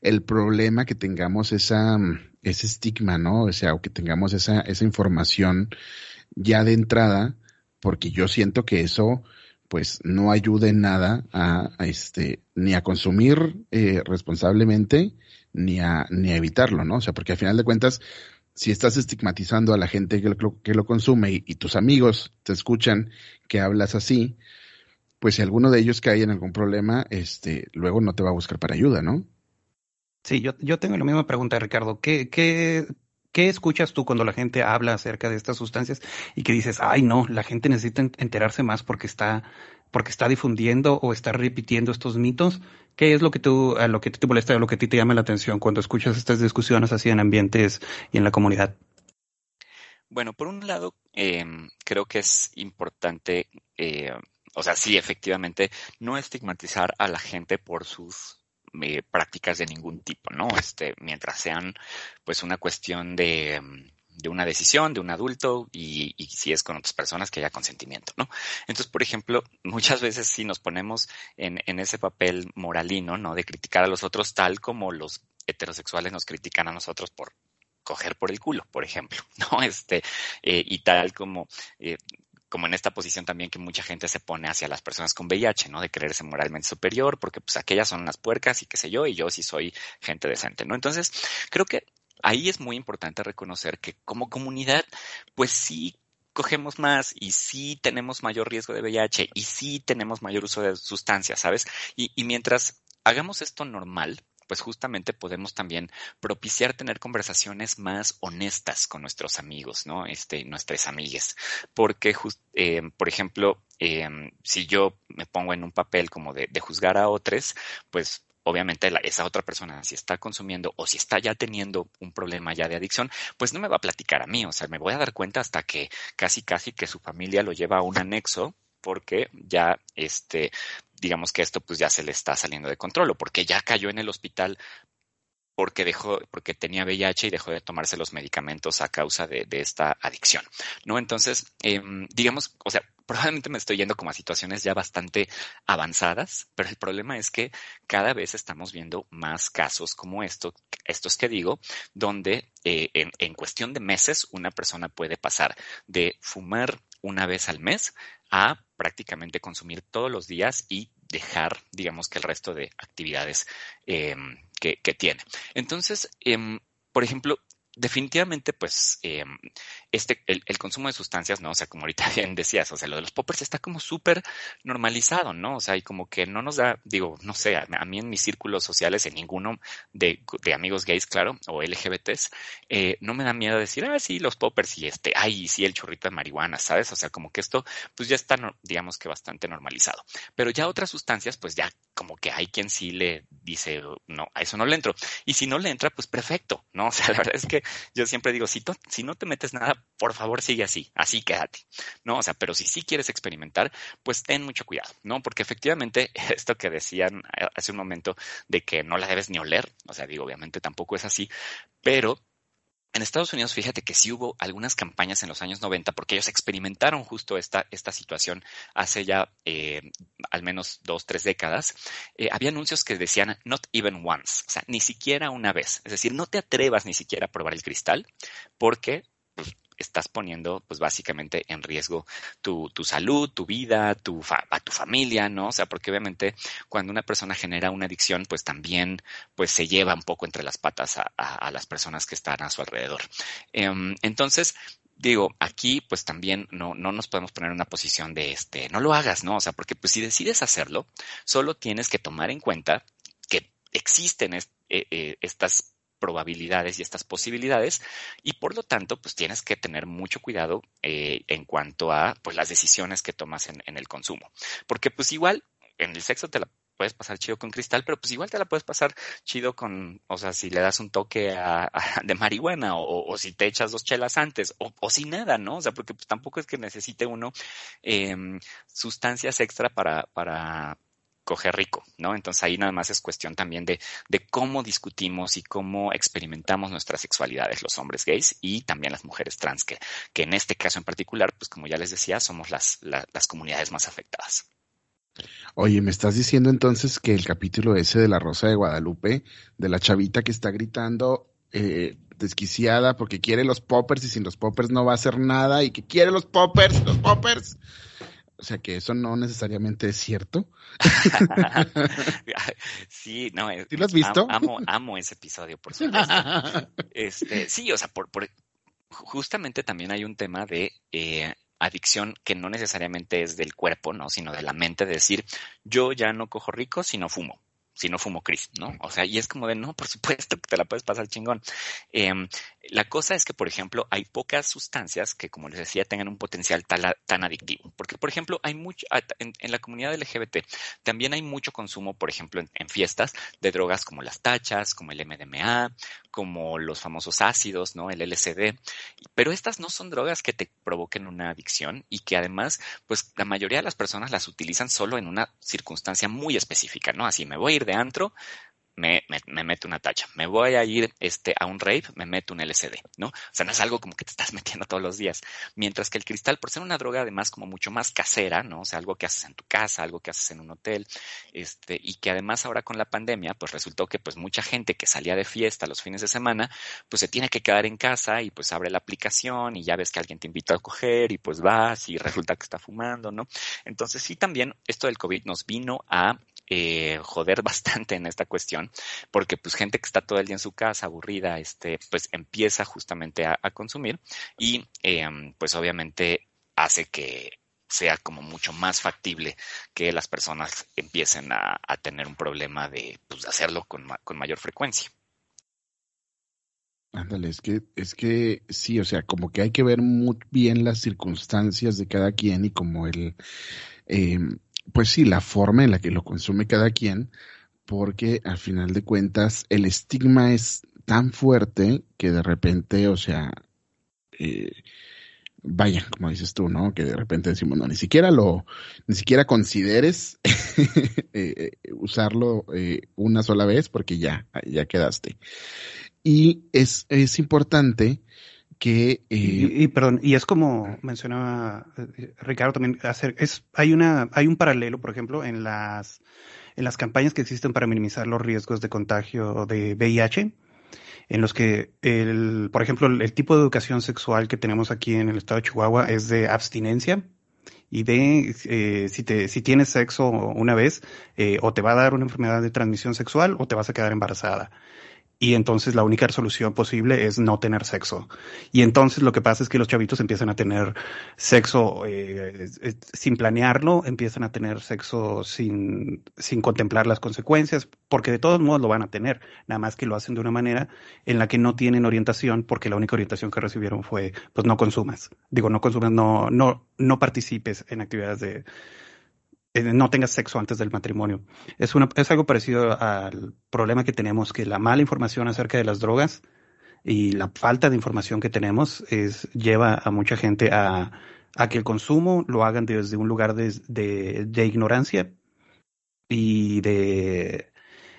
el problema que tengamos esa, ese estigma, ¿no? O sea, que tengamos esa, esa información ya de entrada, porque yo siento que eso, pues, no ayuda en nada a, este, ni a consumir eh, responsablemente, ni a, ni a evitarlo, ¿no? O sea, porque al final de cuentas, si estás estigmatizando a la gente que lo, que lo consume y, y, tus amigos te escuchan que hablas así, pues si alguno de ellos cae en algún problema, este, luego no te va a buscar para ayuda, ¿no? Sí, yo, yo tengo la misma pregunta, Ricardo. ¿Qué, qué, ¿Qué escuchas tú cuando la gente habla acerca de estas sustancias y que dices, ay no, la gente necesita enterarse más porque está, porque está difundiendo o está repitiendo estos mitos? ¿Qué es lo que tú, a lo que te molesta o lo que a ti te llama la atención cuando escuchas estas discusiones así en ambientes y en la comunidad? Bueno, por un lado, eh, creo que es importante, eh, o sea, sí, efectivamente, no estigmatizar a la gente por sus prácticas de ningún tipo, ¿no? Este, mientras sean, pues, una cuestión de, de una decisión de un adulto y, y, si es con otras personas que haya consentimiento, ¿no? Entonces, por ejemplo, muchas veces si nos ponemos en, en ese papel moralino, ¿no? De criticar a los otros tal como los heterosexuales nos critican a nosotros por coger por el culo, por ejemplo, ¿no? Este, eh, y tal como eh, como en esta posición también que mucha gente se pone hacia las personas con VIH, ¿no? De creerse moralmente superior, porque pues aquellas son las puercas y qué sé yo, y yo sí soy gente decente, ¿no? Entonces, creo que ahí es muy importante reconocer que como comunidad, pues sí cogemos más y sí tenemos mayor riesgo de VIH y sí tenemos mayor uso de sustancias, ¿sabes? Y, y mientras hagamos esto normal, pues justamente podemos también propiciar tener conversaciones más honestas con nuestros amigos, ¿no? Este, nuestras amigas. Porque, eh, por ejemplo, eh, si yo me pongo en un papel como de, juzgar a otros, pues obviamente esa otra persona, si está consumiendo o si está ya teniendo un problema ya de adicción, pues no me va a platicar a mí, o sea, me voy a dar cuenta hasta que casi, casi que su familia lo lleva a un anexo porque ya, este, digamos que esto pues ya se le está saliendo de control o porque ya cayó en el hospital porque dejó, porque tenía VIH y dejó de tomarse los medicamentos a causa de, de esta adicción, ¿no? Entonces, eh, digamos, o sea, probablemente me estoy yendo como a situaciones ya bastante avanzadas, pero el problema es que cada vez estamos viendo más casos como esto, estos que digo, donde eh, en cuestión de meses una persona puede pasar de fumar una vez al mes a prácticamente consumir todos los días y dejar, digamos que el resto de actividades eh, que, tiene. Entonces, eh, por ejemplo, definitivamente, pues, eh, este, el, consumo de sustancias, ¿no? O sea, como ahorita bien decías, o sea, lo de los poppers está como súper normalizado, ¿no? O sea, y como que no nos da, digo, no sé, a, mí en mis círculos sociales, en ninguno de, de amigos gays, claro, o LGBTs, eh, no me da miedo decir, ah, sí, los poppers y este, ay, sí, el chorrito de marihuana, ¿sabes? O sea, como que esto, pues ya está, digamos que bastante normalizado. Pero ya otras sustancias, pues ya como que hay quien sí le dice, no, a eso no le entro. Y si no le entra, pues perfecto, ¿no? O sea, la verdad es que yo siempre digo, si, si no te metes nada, por favor sigue así, así quédate, ¿no? O sea, pero si sí quieres experimentar, pues ten mucho cuidado, ¿no? Porque efectivamente, esto que decían hace un momento de que no la debes ni oler, o sea, digo, obviamente tampoco es así, pero en Estados Unidos, fíjate que sí hubo algunas campañas en los años 90 porque ellos experimentaron justo esta, esta situación hace ya eh, al menos dos, tres décadas. Eh, había anuncios que decían not even once, o sea, ni siquiera una vez. Es decir, no te atrevas ni siquiera a probar el cristal porque pues, estás poniendo, pues básicamente en riesgo tu, tu salud, tu vida, tu a tu familia, ¿no? O sea, porque obviamente cuando una persona genera una adicción, pues también, pues se lleva un poco entre las patas a, las personas que están a su alrededor. Um, entonces, digo, aquí pues también no, no nos podemos poner en una posición de este, no lo hagas, ¿no? O sea, porque pues si decides hacerlo, solo tienes que tomar en cuenta que existen eh, eh, estas probabilidades y estas posibilidades y por lo tanto pues tienes que tener mucho cuidado eh, en cuanto a pues las decisiones que tomas en, el consumo. Porque pues igual en el sexo te la puedes pasar chido con cristal pero pues igual te la puedes pasar chido con o sea si le das un toque de marihuana o, si te echas dos chelas antes o, sin nada no o sea porque pues tampoco es que necesite uno eh, sustancias extra para para coge rico, ¿no? Entonces ahí nada más es cuestión también de, de cómo discutimos y cómo experimentamos nuestras sexualidades los hombres gays y también las mujeres trans, que, que en este caso en particular, pues como ya les decía, somos las, comunidades más afectadas. Oye, me estás diciendo entonces que el capítulo ese de la Rosa de Guadalupe, de la chavita que está gritando eh, desquiciada porque quiere los poppers y sin los poppers no va a hacer nada y que quiere los poppers, los poppers. O sea que eso no necesariamente es cierto. sí, no. ¿Sí lo has visto? Amo, amo, ese episodio, por supuesto. Este, sí, o sea, por, por, justamente también hay un tema de eh, adicción que no necesariamente es del cuerpo, ¿no? Sino de la mente, de decir, yo ya no cojo rico si no fumo si no fumo Chris, ¿no? O sea, y es como de, no, por supuesto que te la puedes pasar chingón. Em, la cosa es que, por ejemplo, hay pocas sustancias que, como les decía, tengan un potencial tan, adictivo. Porque, por ejemplo, hay mucho, en, la comunidad LGBT también hay mucho consumo, por ejemplo, en, fiestas de drogas como las tachas, como el MDMA, como los famosos ácidos, ¿no? El LSD. Pero estas no son drogas que te provoquen una adicción y que además, pues la mayoría de las personas las utilizan solo en una circunstancia muy específica, ¿no? Así me voy a ir de antro, me, me, meto una tacha. Me voy a ir este, a un rave, me meto un LCD, ¿no? O sea, no es algo como que te estás metiendo todos los días. Mientras que el cristal, por ser una droga además como mucho más casera, ¿no? O sea, algo que haces en tu casa, algo que haces en un hotel, este, y que además ahora con la pandemia, pues resultó que pues mucha gente que salía de fiesta los fines de semana, pues se tiene que quedar en casa y pues abre la aplicación y ya ves que alguien te invita a coger y pues vas y resulta que está fumando, ¿no? Entonces sí también esto del COVID nos vino a eh, joder bastante en esta cuestión, porque pues gente que está todo el día en su casa aburrida, este, pues empieza justamente a, consumir y em, pues obviamente hace que sea como mucho más factible que las personas empiecen a, tener un problema de pues, hacerlo con, con mayor frecuencia. Ándale, es que, es que sí, o sea, como que hay que ver muy bien las circunstancias de cada quien y como el, eh, pues sí, la forma en la que lo consume cada quien, porque al final de cuentas el estigma es tan fuerte que de repente, o sea, eh, vaya, como dices tú, ¿no? Que de repente decimos, no, ni siquiera lo, ni siquiera consideres eh, usarlo eh, una sola vez porque ya, ya quedaste. Y es, es importante que y, eh, perdón y es como mencionaba eh, Ricardo también hacer es hay una hay un paralelo por ejemplo en las en las campañas que existen para minimizar los riesgos de contagio de VIH en los que el por ejemplo el, tipo de educación sexual que tenemos aquí en el estado de Chihuahua es de abstinencia y de eh, si te si tienes sexo una vez o te va a dar una enfermedad de transmisión sexual o te vas a quedar embarazada y entonces la única solución posible es no tener sexo. Y entonces lo que pasa es que los chavitos empiezan a tener sexo eh, sin planearlo, empiezan a tener sexo sin, sin contemplar las consecuencias, porque de todos modos lo van a tener, nada más que lo hacen de una manera en la que no tienen orientación, porque la única orientación que recibieron fue, pues no consumas. Digo, no consumas, no, no, no participes en actividades de, no tengas sexo antes del matrimonio. Es, una, es algo parecido al problema que tenemos, que la mala información acerca de las drogas y la falta de información que tenemos es, lleva a mucha gente a, a que el consumo lo hagan desde un lugar de, de, de ignorancia y de,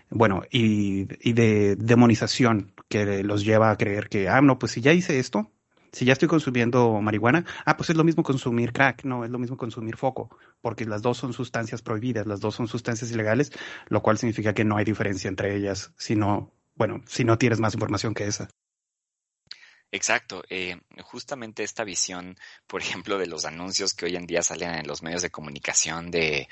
bueno, y, y, de demonización que los lleva a creer que, ah, no, pues si ya hice esto, si ya estoy consumiendo marihuana, ah, pues es lo mismo consumir crack, no, es lo mismo consumir foco, porque las dos son sustancias prohibidas, las dos son sustancias ilegales, lo cual significa que no hay diferencia entre ellas, si no, bueno, si no tienes más información que esa. Exacto. Eh, justamente esta visión, por ejemplo, de los anuncios que hoy en día salen en los medios de comunicación de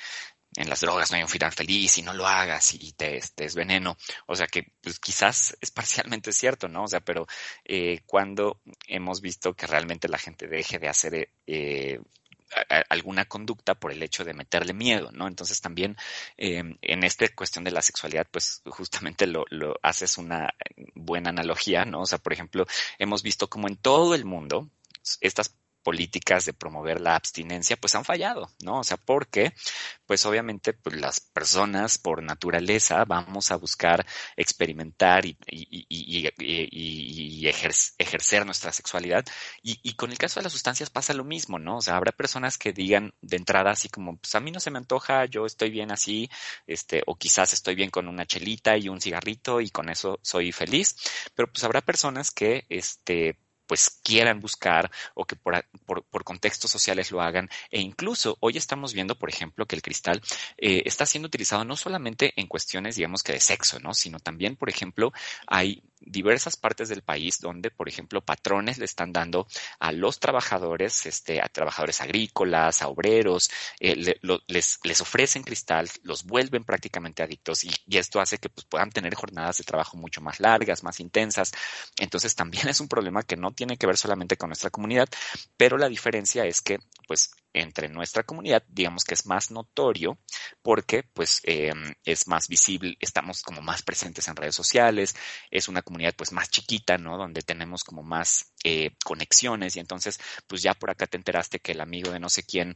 en las drogas no hay un final feliz y no lo hagas y te, es veneno. O sea que pues, quizás es parcialmente cierto, ¿no? O sea, pero eh, cuando hemos visto que realmente la gente deje de hacer eh, alguna conducta por el hecho de meterle miedo, ¿no? Entonces también eh, en esta cuestión de la sexualidad, pues justamente lo, lo haces una buena analogía, ¿no? O sea, por ejemplo, hemos visto como en todo el mundo estas políticas de promover la abstinencia, pues han fallado, ¿no? O sea, porque, pues obviamente, pues las personas por naturaleza vamos a buscar experimentar y, ejercer nuestra sexualidad. Y, con el caso de las sustancias pasa lo mismo, ¿no? O sea, habrá personas que digan de entrada así como, pues a mí no se me antoja, yo estoy bien así, este, o quizás estoy bien con una chelita y un cigarrito y con eso soy feliz. Pero pues habrá personas que, este, pues quieran buscar o que por, por, contextos sociales lo hagan. E incluso hoy estamos viendo, por ejemplo, que el cristal eh, está siendo utilizado no solamente en cuestiones, digamos que de sexo, ¿no? Sino también, por ejemplo, hay diversas partes del país donde, por ejemplo, patrones le están dando a los trabajadores, este, a trabajadores agrícolas, a obreros, eh, les, les ofrecen cristal, los vuelven prácticamente adictos y, esto hace que pues, puedan tener jornadas de trabajo mucho más largas, más intensas. Entonces también es un problema que no tiene que ver solamente con nuestra comunidad, pero la diferencia es que, pues, entre nuestra comunidad, digamos que es más notorio porque pues em, es más visible, estamos como más presentes en redes sociales, es una comunidad pues más chiquita, ¿no? Donde tenemos como más eh, conexiones y entonces pues ya por acá te enteraste que el amigo de no sé quién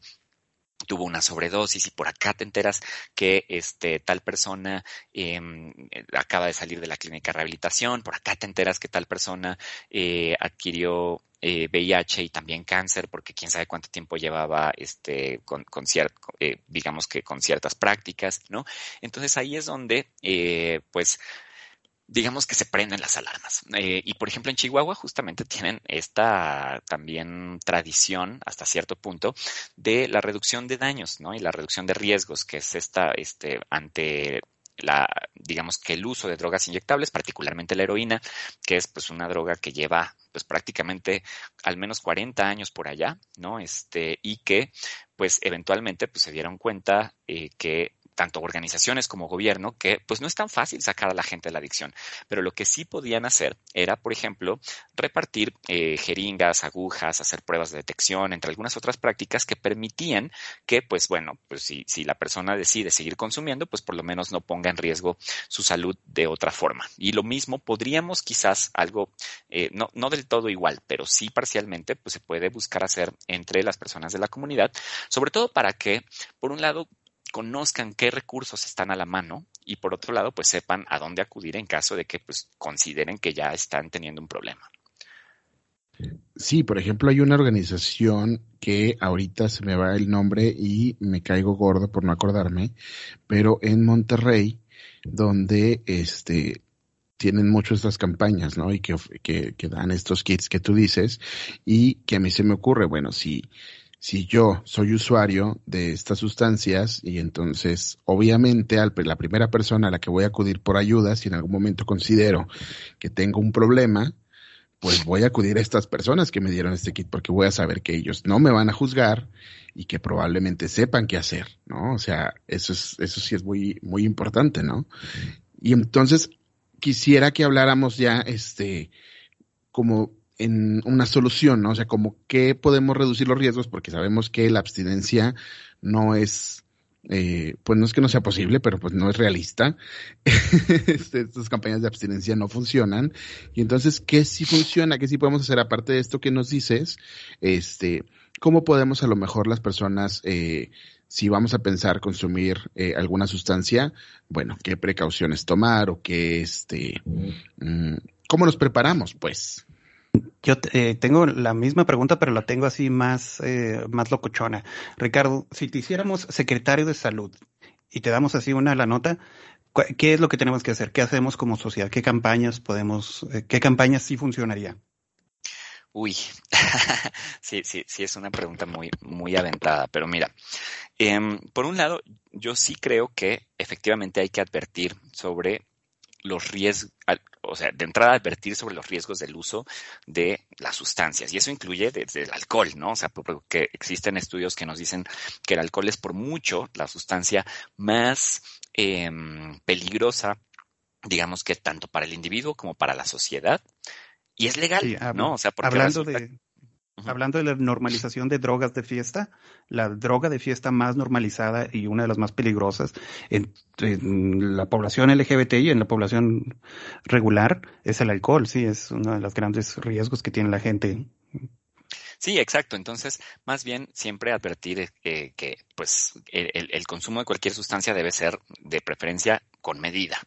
tuvo una sobredosis y por acá te enteras que este tal persona em, acaba de salir de la clínica de rehabilitación, por acá te enteras que tal persona eh, adquirió eh, VIH y también cáncer, porque quién sabe cuánto tiempo llevaba este, con, eh, digamos que con ciertas prácticas, ¿no? Entonces ahí es donde, eh, pues, digamos que se prenden las alarmas. Eh, y por ejemplo, en Chihuahua justamente tienen esta también tradición hasta cierto punto de la reducción de daños, ¿no? Y la reducción de riesgos, que es esta, este, ante la, digamos que el uso de drogas inyectables, particularmente la heroína, que es pues una droga que lleva pues prácticamente al menos 40 años por allá, ¿no? Este, y que pues eventualmente pues se dieron cuenta eh, que tanto organizaciones como gobierno, que pues no es tan fácil sacar a la gente de la adicción, pero lo que sí podían hacer era, por ejemplo, repartir eh, jeringas, agujas, hacer pruebas de detección, entre algunas otras prácticas que permitían que, pues bueno, pues si, la persona decide seguir consumiendo, pues por lo menos no ponga en riesgo su salud de otra forma. Y lo mismo podríamos quizás algo, eh, no, no del todo igual, pero sí parcialmente, pues se puede buscar hacer entre las personas de la comunidad, sobre todo para que, por un lado, conozcan qué recursos están a la mano y por otro lado, pues sepan a dónde acudir en caso de que pues consideren que ya están teniendo un problema. Sí, por ejemplo, hay una organización que ahorita se me va el nombre y me caigo gordo por no acordarme, pero en Monterrey, donde este tienen mucho estas campañas, ¿no? Y que, que, que dan estos kits que tú dices, y que a mí se me ocurre, bueno, si, si yo soy usuario de estas sustancias y entonces obviamente al, la primera persona a la que voy a acudir por ayuda, si en algún momento considero que tengo un problema, pues voy a acudir a estas personas que me dieron este kit porque voy a saber que ellos no me van a juzgar y que probablemente sepan qué hacer, ¿no? O sea, eso es, eso sí es muy, muy importante, ¿no? Y entonces quisiera que habláramos ya, este, como en una solución, ¿no? O sea, como qué podemos reducir los riesgos, porque sabemos que la abstinencia no es, eh, pues no es que no sea posible, pero pues no es realista. Este, estas campañas de abstinencia no funcionan. Y entonces, ¿qué sí funciona? ¿Qué sí podemos hacer aparte de esto que nos dices? Este, ¿cómo podemos a lo mejor las personas, eh, si vamos a pensar consumir eh, alguna sustancia, bueno, qué precauciones tomar o qué, este, mm, cómo nos preparamos, pues? Yo eh, tengo la misma pregunta, pero la tengo así más, eh, más locochona. Ricardo, si te hiciéramos secretario de salud y te damos así una la nota, ¿qué es lo que tenemos que hacer? ¿Qué hacemos como sociedad? ¿Qué campañas podemos, eh, qué campañas sí funcionaría? Uy, sí, sí, sí, es una pregunta muy, muy aventada, pero mira, em, por un lado, yo sí creo que efectivamente hay que advertir sobre los riesgos, o sea, de entrada advertir sobre los riesgos del uso de las sustancias. Y eso incluye desde el alcohol, ¿no? O sea, porque existen estudios que nos dicen que el alcohol es por mucho la sustancia más em, peligrosa, digamos que tanto para el individuo como para la sociedad. Y es legal, ¿no? O sea, porque hablando de Hablando de la normalización de drogas de fiesta, la droga de fiesta más normalizada y una de las más peligrosas en, la población LGBT y en la población regular es el alcohol, sí, es uno de los grandes riesgos que tiene la gente. Sí, exacto. Entonces, más bien siempre advertir eh, que pues el, el, consumo de cualquier sustancia debe ser de preferencia con medida,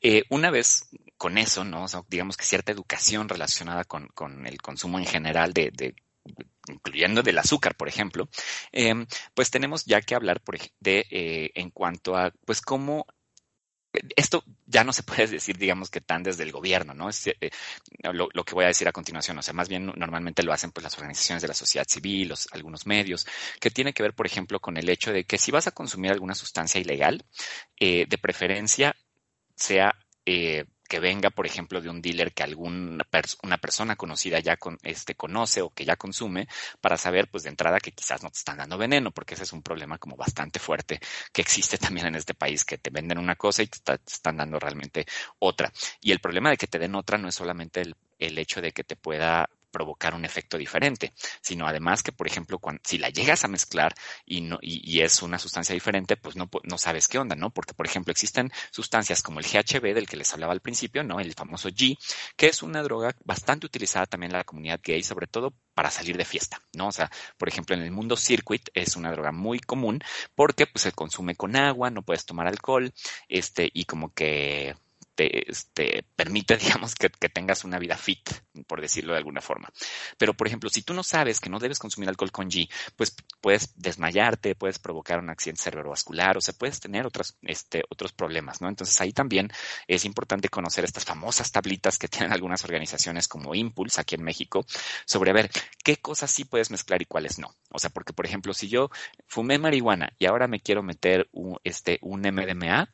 Eh, una vez con eso, ¿no? Digamos que cierta educación relacionada con, el consumo en general de, incluyendo del azúcar, por ejemplo, eh, pues tenemos ya que hablar de eh, en cuanto a pues cómo esto ya no se puede decir, digamos, que tan desde el gobierno, ¿no? Eh, lo, que voy a decir a continuación, o sea, más bien normalmente lo hacen pues las organizaciones de la sociedad civil, algunos medios, que tiene que ver, por ejemplo, con el hecho de que si vas a consumir alguna sustancia ilegal, de preferencia sea eh, que venga, por ejemplo, de un dealer que alguna una persona conocida ya con, este, conoce o que ya consume, para saber, pues, de entrada que quizás no te están dando veneno, porque ese es un problema como bastante fuerte que existe también en este país, que te venden una cosa y te, te están dando realmente otra. Y el problema de que te den otra no es solamente el, el hecho de que te pueda provocar un efecto diferente, sino además que, por ejemplo, si la llegas a mezclar y, no, y, y, es una sustancia diferente, pues no, no sabes qué onda, ¿no? Porque, por ejemplo, existen sustancias como el GHB del que les hablaba al principio, ¿no? El famoso G, que es una droga bastante utilizada también en la comunidad gay, sobre todo para salir de fiesta, ¿no? O sea, por ejemplo, en el mundo circuit es una droga muy común porque pues se consume con agua, no puedes tomar alcohol, este, y como que te, este, permite, digamos, que, tengas una vida fit, por decirlo de alguna forma. Pero, por ejemplo, si tú no sabes que no debes consumir alcohol con G, pues puedes desmayarte, puedes provocar un accidente cerebrovascular, o sea, puedes tener otros, este, otros problemas, ¿no? Entonces ahí también es importante conocer estas famosas tablitas que tienen algunas organizaciones como Impulse aquí en México sobre a ver qué cosas sí puedes mezclar y cuáles no. O sea, porque, por ejemplo, si yo fumé marihuana y ahora me quiero meter este, un MDMA,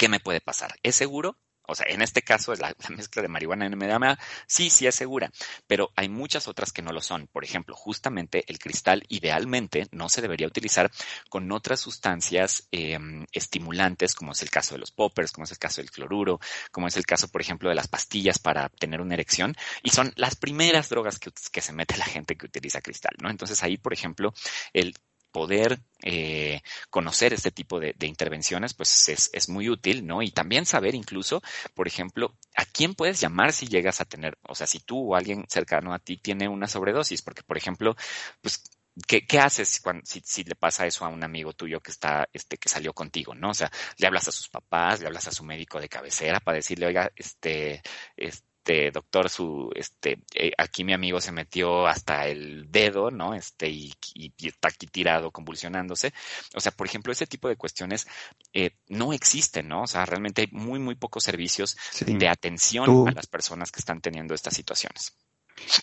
¿qué me puede pasar? ¿Es seguro? O sea, en este caso la, la mezcla de marihuana en MDMA, sí, sí es segura, pero hay muchas otras que no lo son. Por ejemplo, justamente el cristal idealmente no se debería utilizar con otras sustancias eh, estimulantes, como es el caso de los poppers, como es el caso del cloruro, como es el caso, por ejemplo, de las pastillas para tener una erección, y son las primeras drogas que, que se mete la gente que utiliza cristal, ¿no? Entonces ahí, por ejemplo, el poder eh, conocer este tipo de, intervenciones, pues es, es, muy útil, ¿no? Y también saber incluso, por ejemplo, a quién puedes llamar si llegas a tener, o sea, si tú o alguien cercano a ti tiene una sobredosis, porque, por ejemplo, pues ¿Qué, ¿qué, haces cuando, si, si, le pasa eso a un amigo tuyo que está, este, que salió contigo, ¿no? O sea, le hablas a sus papás, le hablas a su médico de cabecera para decirle, oiga, este, este este doctor, su, este, eh, aquí mi amigo se metió hasta el dedo, ¿no? Este, y, y, y, está aquí tirado, convulsionándose. O sea, por ejemplo, ese tipo de cuestiones eh, no existen, ¿no? O sea, realmente hay muy, muy pocos servicios sí. de atención Tú. a las personas que están teniendo estas situaciones.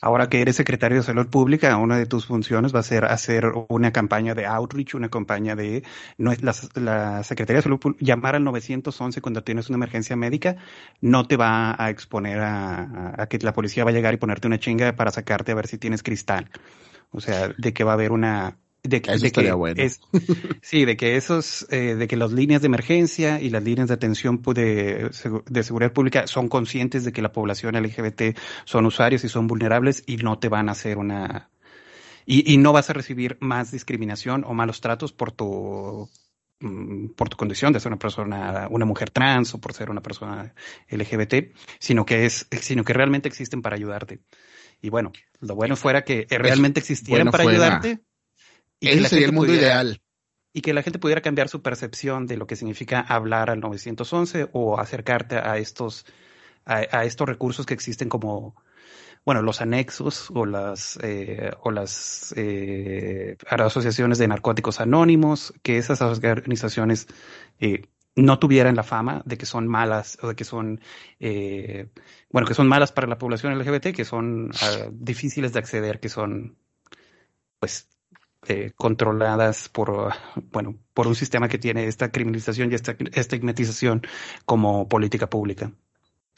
Ahora que eres secretario de Salud Pública, una de tus funciones va a ser hacer una campaña de outreach, una campaña de no, la, la Secretaría de Salud Pública, llamar al 911 cuando tienes una emergencia médica, no te va a exponer a, a, a, que la policía va a llegar y ponerte una chinga para sacarte a ver si tienes cristal. O sea, de que va a haber una, de, Eso de que bueno. es, sí, de que esos, eh, de que las líneas de emergencia y las líneas de atención de, de, seguridad pública son conscientes de que la población LGBT son usuarios y son vulnerables y no te van a hacer una, y, y no vas a recibir más discriminación o malos tratos por tu, mm, por tu condición de ser una persona, una mujer trans o por ser una persona LGBT, sino que es, sino que realmente existen para ayudarte. Y bueno, lo bueno fuera que realmente existieran bueno para fuera. ayudarte y Ese sería el mundo pudiera, ideal. Y que la gente pudiera cambiar su percepción de lo que significa hablar al 911 o acercarte a estos, a, a estos recursos que existen como, bueno, los anexos o las, eh, o las eh, asociaciones de narcóticos anónimos, que esas organizaciones eh, no tuvieran la fama de que son malas o de que son, eh, bueno, que son malas para la población LGBT, que son uh, difíciles de acceder, que son, pues, eh, controladas por, bueno, por un sistema que tiene esta criminalización y esta estigmatización como política pública.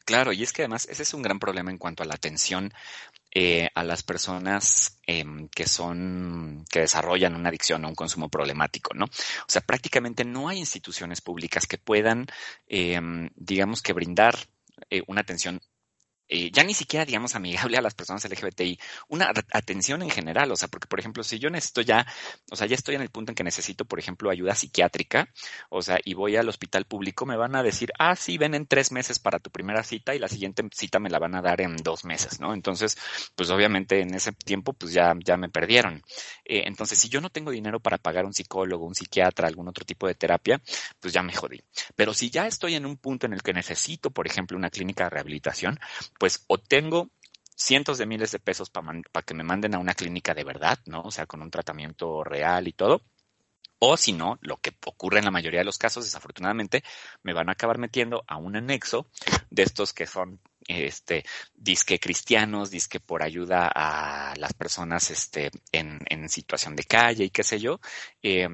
Claro, y es que además ese es un gran problema en cuanto a la atención eh, a las personas eh, que son, que desarrollan una adicción o un consumo problemático, ¿no? O sea, prácticamente no hay instituciones públicas que puedan, eh, digamos que brindar eh, una atención eh, ya ni siquiera, digamos, amigable a las personas LGBTI, una atención en general, o sea, porque, por ejemplo, si yo necesito ya, o sea, ya estoy en el punto en que necesito, por ejemplo, ayuda psiquiátrica, o sea, y voy al hospital público, me van a decir, ah, sí, ven en tres meses para tu primera cita y la siguiente cita me la van a dar en dos meses, ¿no? Entonces, pues obviamente en ese tiempo, pues ya, ya me perdieron. Eh, entonces, si yo no tengo dinero para pagar un psicólogo, un psiquiatra, algún otro tipo de terapia, pues ya me jodí. Pero si ya estoy en un punto en el que necesito, por ejemplo, una clínica de rehabilitación, pues o tengo cientos de miles de pesos para que me manden a una clínica de verdad, ¿no? O sea, con un tratamiento real y todo. O si no, lo que ocurre en la mayoría de los casos, desafortunadamente, me van a acabar metiendo a un anexo de estos que son este disque cristianos, disque por ayuda a las personas este, en, situación de calle y qué sé yo, eh,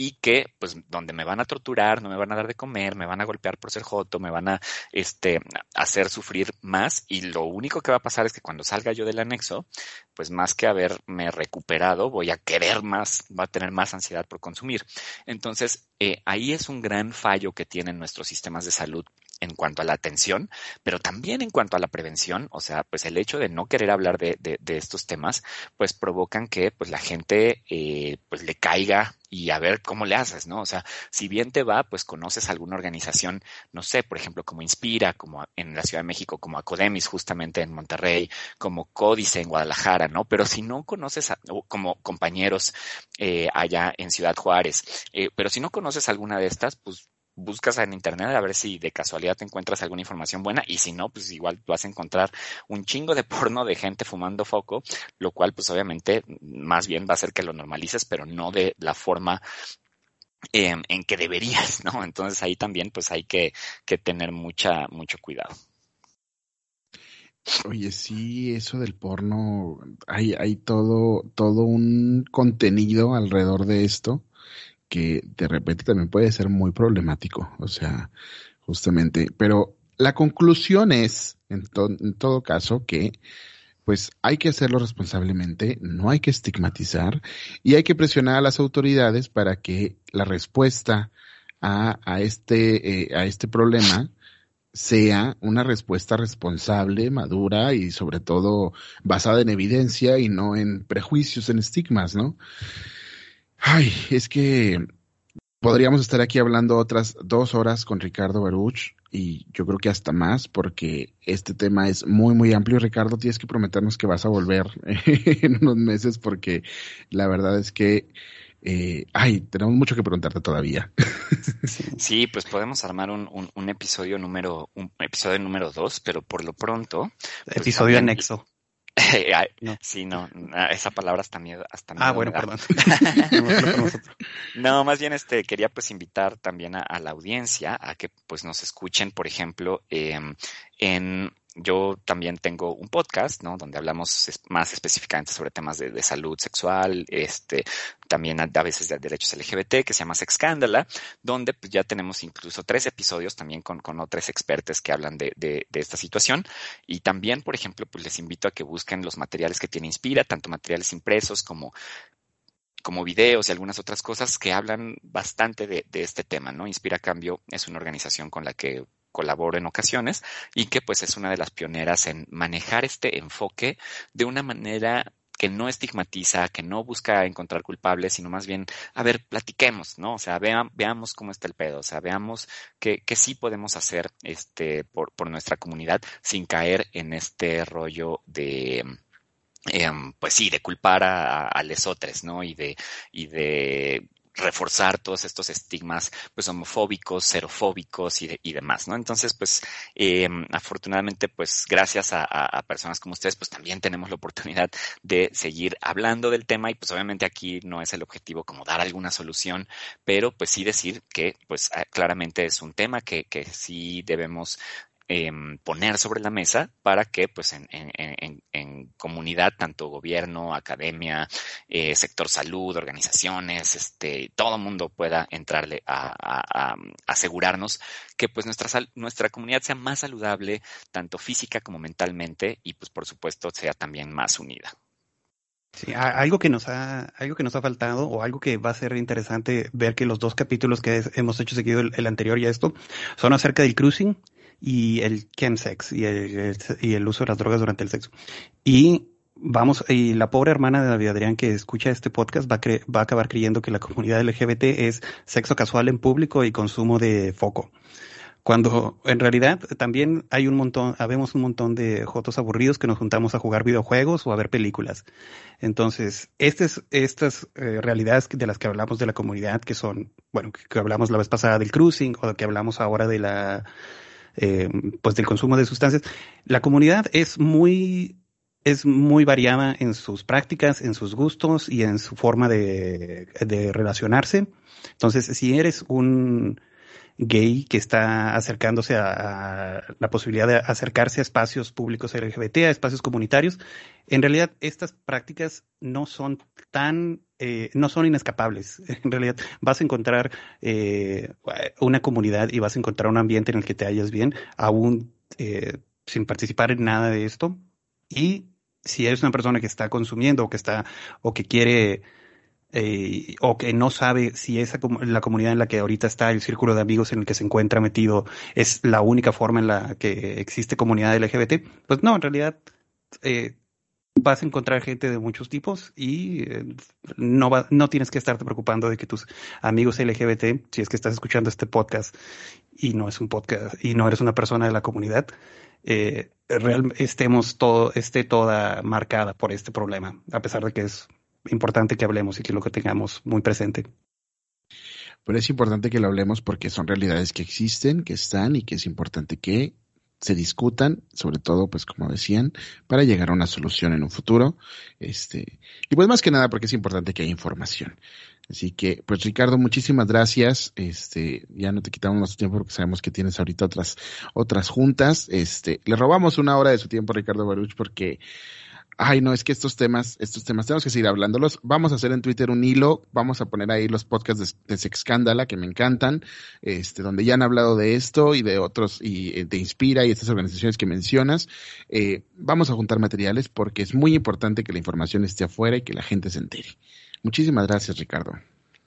y que, pues, donde me van a torturar, no me van a dar de comer, me van a golpear por ser joto, me van a, este, hacer sufrir más y lo único que va a pasar es que cuando salga yo del anexo, pues más que haberme recuperado, voy a querer más, va a tener más ansiedad por consumir. Entonces, eh, ahí es un gran fallo que tienen nuestros sistemas de salud en cuanto a la atención, pero también en cuanto a la prevención, o sea, pues el hecho de no querer hablar de, de, de estos temas, pues provocan que pues la gente eh, pues le caiga y a ver cómo le haces, ¿no? O sea, si bien te va, pues conoces alguna organización, no sé, por ejemplo, como Inspira, como en la Ciudad de México, como Acodemis justamente en Monterrey, como Códice en Guadalajara, ¿no? Pero si no conoces a, como compañeros eh, allá en Ciudad Juárez, eh, pero si no conoces alguna de estas, pues buscas en internet a ver si de casualidad te encuentras alguna información buena y si no, pues igual vas a encontrar un chingo de porno de gente fumando foco, lo cual pues obviamente más bien va a hacer que lo normalices, pero no de la forma eh, en que deberías, ¿no? Entonces ahí también pues hay que, que tener mucha, mucho cuidado. Oye, sí, eso del porno, hay, hay todo, todo un contenido alrededor de esto que de repente también puede ser muy problemático, o sea, justamente, pero la conclusión es, en, to en todo caso, que pues hay que hacerlo responsablemente, no hay que estigmatizar y hay que presionar a las autoridades para que la respuesta a, a este, eh, a este problema sea una respuesta responsable, madura y sobre todo basada en evidencia y no en prejuicios, en estigmas, ¿no? Ay, es que podríamos estar aquí hablando otras dos horas con Ricardo Baruch y yo creo que hasta más porque este tema es muy, muy amplio. Ricardo, tienes que prometernos que vas a volver en unos meses porque la verdad es que eh, ay, tenemos mucho que preguntarte todavía. Sí, pues podemos armar un, un, un episodio número, un episodio número dos, pero por lo pronto. Pues episodio también, anexo. no. Sí, no, esa palabra hasta miedo. Hasta miedo ah, bueno, perdón. no, más bien este quería pues invitar también a, a, la audiencia a que pues nos escuchen, por ejemplo, eh, en yo también tengo un podcast, ¿no? Donde hablamos más específicamente sobre temas de, salud sexual, este, también a, veces de derechos LGBT, que se llama Sexcándala, donde pues, ya tenemos incluso tres episodios también con, con otros expertos que hablan de, de, de, esta situación. Y también, por ejemplo, pues les invito a que busquen los materiales que tiene Inspira, tanto materiales impresos como como videos y algunas otras cosas que hablan bastante de, de, este tema, ¿no? Inspira Cambio es una organización con la que colaboro en ocasiones y que pues es una de las pioneras en manejar este enfoque de una manera que no estigmatiza, que no busca encontrar culpables, sino más bien, a ver, platiquemos, ¿no? O sea, vea, veamos cómo está el pedo, o sea, veamos qué, qué sí podemos hacer este, por, nuestra comunidad sin caer en este rollo de, eh, pues sí, de culpar a, a lesotres, ¿no? Y de, y de reforzar todos estos estigmas pues homofóbicos, xerofóbicos y, de, y demás, ¿no? Entonces, pues eh, afortunadamente, pues gracias a, a, personas como ustedes, pues también tenemos la oportunidad de seguir hablando del tema y pues obviamente aquí no es el objetivo como dar alguna solución, pero pues sí decir que pues claramente es un tema que, que sí debemos eh, poner sobre la mesa para que pues en, en, en, comunidad, tanto gobierno, academia, eh, sector salud, organizaciones, este, todo mundo pueda entrarle a, a, asegurarnos que pues nuestra, nuestra comunidad sea más saludable, tanto física como mentalmente, y pues por supuesto sea también más unida. Sí, algo que nos ha, algo que nos ha faltado o algo que va a ser interesante ver que los dos capítulos que hemos hecho seguido el, el anterior y esto son acerca del cruising y el chemsex y el, y el uso de las drogas durante el sexo. Y vamos, y la pobre hermana de David Adrián que escucha este podcast va a, va a acabar creyendo que la comunidad LGBT es sexo casual en público y consumo de foco. Cuando en realidad también hay un montón, habemos un montón de jotos aburridos que nos juntamos a jugar videojuegos o a ver películas. Entonces, estas, estas eh, realidades de las que hablamos de la comunidad, que son, bueno, que, hablamos la vez pasada del cruising o que hablamos ahora de la, eh, pues del consumo de sustancias, la comunidad es muy es muy variada en sus prácticas, en sus gustos y en su forma de, de relacionarse. Entonces, si eres un gay que está acercándose a, la posibilidad de acercarse a espacios públicos LGBT, a espacios comunitarios, en realidad estas prácticas no son tan, eh, no son inescapables. En realidad vas a encontrar eh, una comunidad y vas a encontrar un ambiente en el que te hallas bien, aún eh, sin participar en nada de esto. Y si eres una persona que está consumiendo o que está o que quiere eh, o que no sabe si esa la comunidad en la que ahorita está el círculo de amigos en el que se encuentra metido es la única forma en la que existe comunidad LGBT, pues no, en realidad eh, vas a encontrar gente de muchos tipos y eh, no va, no tienes que estarte preocupando de que tus amigos LGBT, si es que estás escuchando este podcast y no es un podcast y no eres una persona de la comunidad, eh, real, estemos todo, esté toda marcada por este problema, a pesar de que es importante que hablemos y que lo que tengamos muy presente. Pero es importante que lo hablemos porque son realidades que existen, que están y que es importante que se discutan, sobre todo, pues como decían, para llegar a una solución en un futuro. Este, y pues más que nada porque es importante que haya información. Así que, pues Ricardo, muchísimas gracias. Este, ya no te quitamos más tiempo porque sabemos que tienes ahorita otras, otras juntas. Este, le robamos una hora de su tiempo a Ricardo Baruch porque Ay, no, es que estos temas, estos temas tenemos que seguir hablándolos. Vamos a hacer en Twitter un hilo, vamos a poner ahí los podcasts de, Sexcándala que me encantan, este, donde ya han hablado de esto y de otros, y de Inspira y estas organizaciones que mencionas. Eh, vamos a juntar materiales porque es muy importante que la información esté afuera y que la gente se entere. Muchísimas gracias, Ricardo.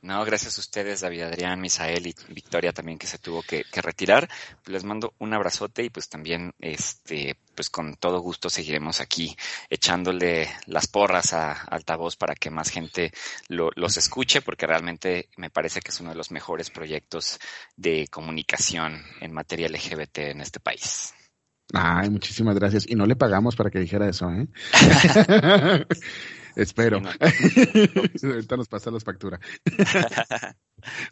No, gracias a ustedes, David Adrián, Misael y Victoria también que se tuvo que, retirar. Les mando un abrazote y pues también, este, pues con todo gusto seguiremos aquí echándole las porras a altavoz para que más gente los escuche, porque realmente me parece que es uno de los mejores proyectos de comunicación en materia LGBT en este país. Ay, muchísimas gracias. Y no le pagamos para que dijera eso, ¿eh? Espero. Ahorita nos pasa las facturas.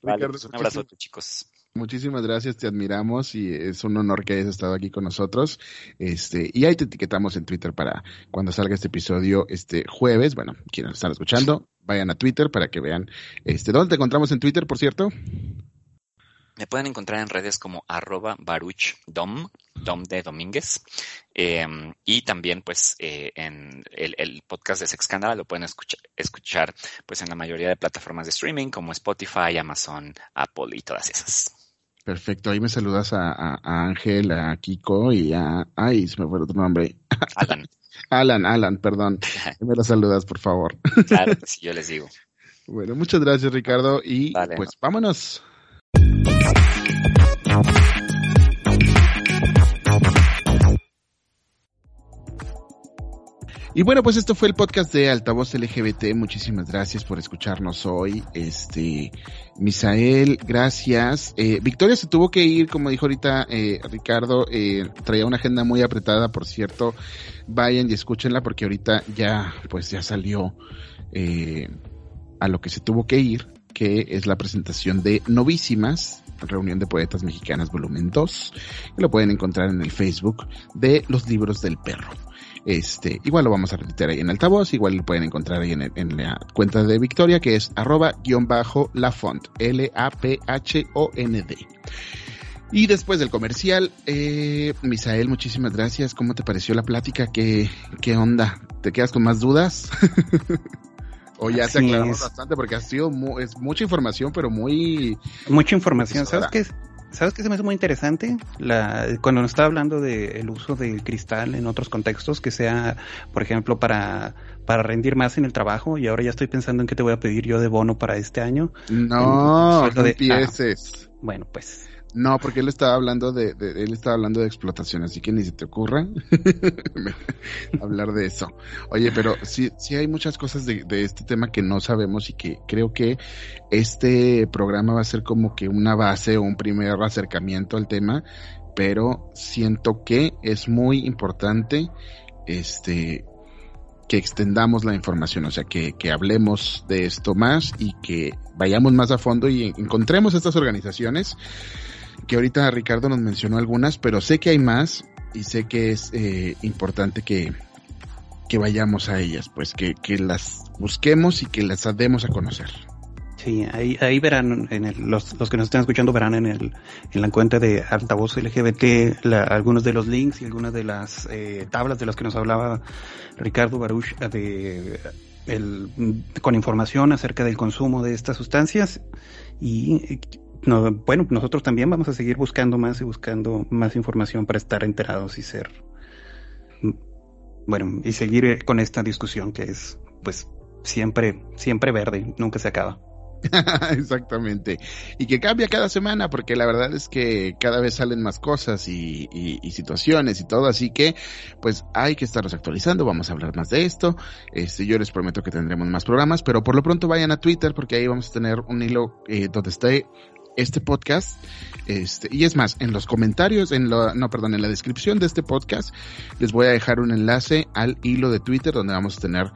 Pues, un abrazo, chicos. Muchísimas gracias, te admiramos y es un honor que hayas estado aquí con nosotros. Este, y ahí te etiquetamos en Twitter para cuando salga este episodio este jueves. Bueno, quienes están escuchando, vayan a Twitter para que vean este dónde te encontramos en Twitter, por cierto. Me pueden encontrar en redes como arroba baruchdom, dom de Domínguez. Em, y también, pues, eh, en el, podcast de Sex Scandal lo pueden escuchar, escuchar, pues, en la mayoría de plataformas de streaming como Spotify, Amazon, Apple y todas esas. Perfecto, ahí me saludas a, Ángel, a Kiko y a... Ay, se me fue otro nombre. Alan. Alan, Alan, perdón. me lo saludas, por favor. claro, sí, yo les digo. Bueno, muchas gracias, Ricardo. Y pues vámonos. Y bueno, pues esto fue el podcast de Altavoz LGBT. Muchísimas gracias por escucharnos hoy. Este, Misael, gracias. Eh, Victoria se tuvo que ir, como dijo ahorita eh, Ricardo, eh, traía una agenda muy apretada, por cierto. Vayan y escúchenla porque ahorita ya, pues ya salió eh, a lo que se tuvo que ir, que es la presentación de Novísimas, Reunión de Poetas Mexicanas Volumen 2, que lo pueden encontrar en el Facebook de Los Libros del Perro. Este, igual lo vamos a repetir ahí en altavoz, igual lo pueden encontrar ahí en, la cuenta de Victoria, que es arroba guion bajo la font, L-A-P-H-O-N-D. Y después del comercial, eh, Misael, muchísimas gracias. ¿Cómo te pareció la plática? ¿Qué, qué onda? ¿Te quedas con más dudas? o ya te aclaramos bastante porque ha sido es mucha información, pero muy... Mucha información. ¿Sabes qué? ¿Sabes qué se me hace muy interesante? La, cuando nos está hablando del uso del cristal en otros contextos, que sea, por ejemplo, para, para rendir más en el trabajo, y ahora ya estoy pensando en qué te voy a pedir yo de bono para este año. No, no empieces. bueno, pues No, porque él estaba hablando de, él estaba hablando de explotación, así que ni se te ocurra hablar de eso. Oye, pero sí, sí hay muchas cosas de, de, este tema que no sabemos y que creo que este programa va a ser como que una base o un primer acercamiento al tema, pero siento que es muy importante este que extendamos la información, o sea, que, que hablemos de esto más y que vayamos más a fondo y encontremos estas organizaciones que ahorita Ricardo nos mencionó algunas, pero sé que hay más y sé que es eh, importante que, que vayamos a ellas, pues que, que las busquemos y que las demos a conocer. Sí, ahí, ahí verán, en el, los, los que nos están escuchando verán en, el, en la cuenta de Altavoz LGBT algunos de los links y algunas de las eh, tablas de las que nos hablaba Ricardo Baruch de, el, con información acerca del consumo de estas sustancias y no, bueno, nosotros también vamos a seguir buscando más y buscando más información para estar enterados y ser, bueno, y seguir con esta discusión que es, pues, siempre, siempre verde, nunca se acaba. Exactamente. Y que cambia cada semana porque la verdad es que cada vez salen más cosas y, y, y, situaciones y todo, así que pues hay que estarlos actualizando, vamos a hablar más de esto. Este, yo les prometo que tendremos más programas, pero por lo pronto vayan a Twitter porque ahí vamos a tener un hilo eh, donde esté este podcast. Este, y es más, en los comentarios, en lo, no, perdón, en la descripción de este podcast, les voy a dejar un enlace al hilo de Twitter donde vamos a tener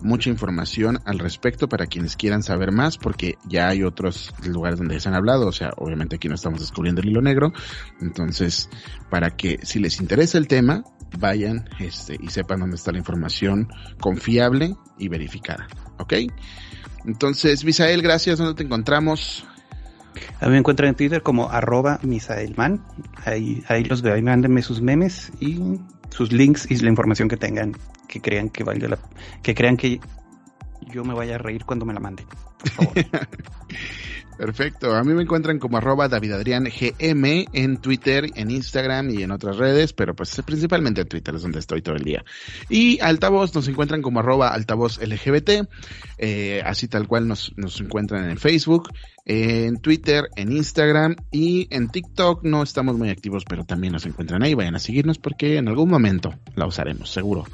mucha información al respecto para quienes quieran saber más, porque ya hay otros lugares donde se han hablado, o sea, obviamente aquí no estamos descubriendo el hilo negro, entonces, para que si les interesa el tema, vayan este, y sepan dónde está la información confiable y verificada, ¿ok? Entonces, Misael, gracias, ¿dónde te encontramos? A mí me encuentran en Twitter como arroba misaelman. Ahí, ahí los veo, ahí mándenme sus memes y sus links y la información que tengan que crean que valga la, que crean que yo me vaya a reír cuando me la mande. Perfecto. A mí me encuentran como arroba David Adrián GM en Twitter, en Instagram y en otras redes, pero pues principalmente en Twitter es donde estoy todo el día. Y Altavoz nos encuentran como arroba altavoz LGBT, eh, así tal cual nos, nos encuentran en Facebook, en Twitter, en Instagram y en TikTok no estamos muy activos, pero también nos encuentran ahí. Vayan a seguirnos porque en algún momento la usaremos, seguro.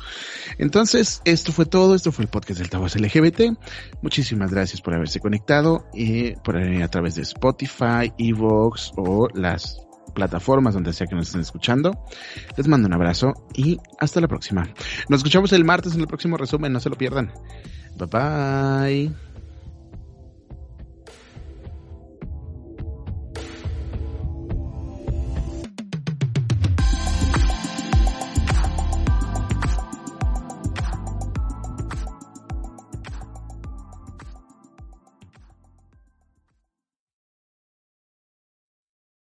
Entonces, esto fue todo. Esto fue el podcast del Altavoz LGBT. Muchísimas gracias por haberse conectado y por a través de Spotify, Evox o las plataformas donde sea que nos estén escuchando. Les mando un abrazo y hasta la próxima. Nos escuchamos el martes en el próximo resumen, no se lo pierdan. Bye bye.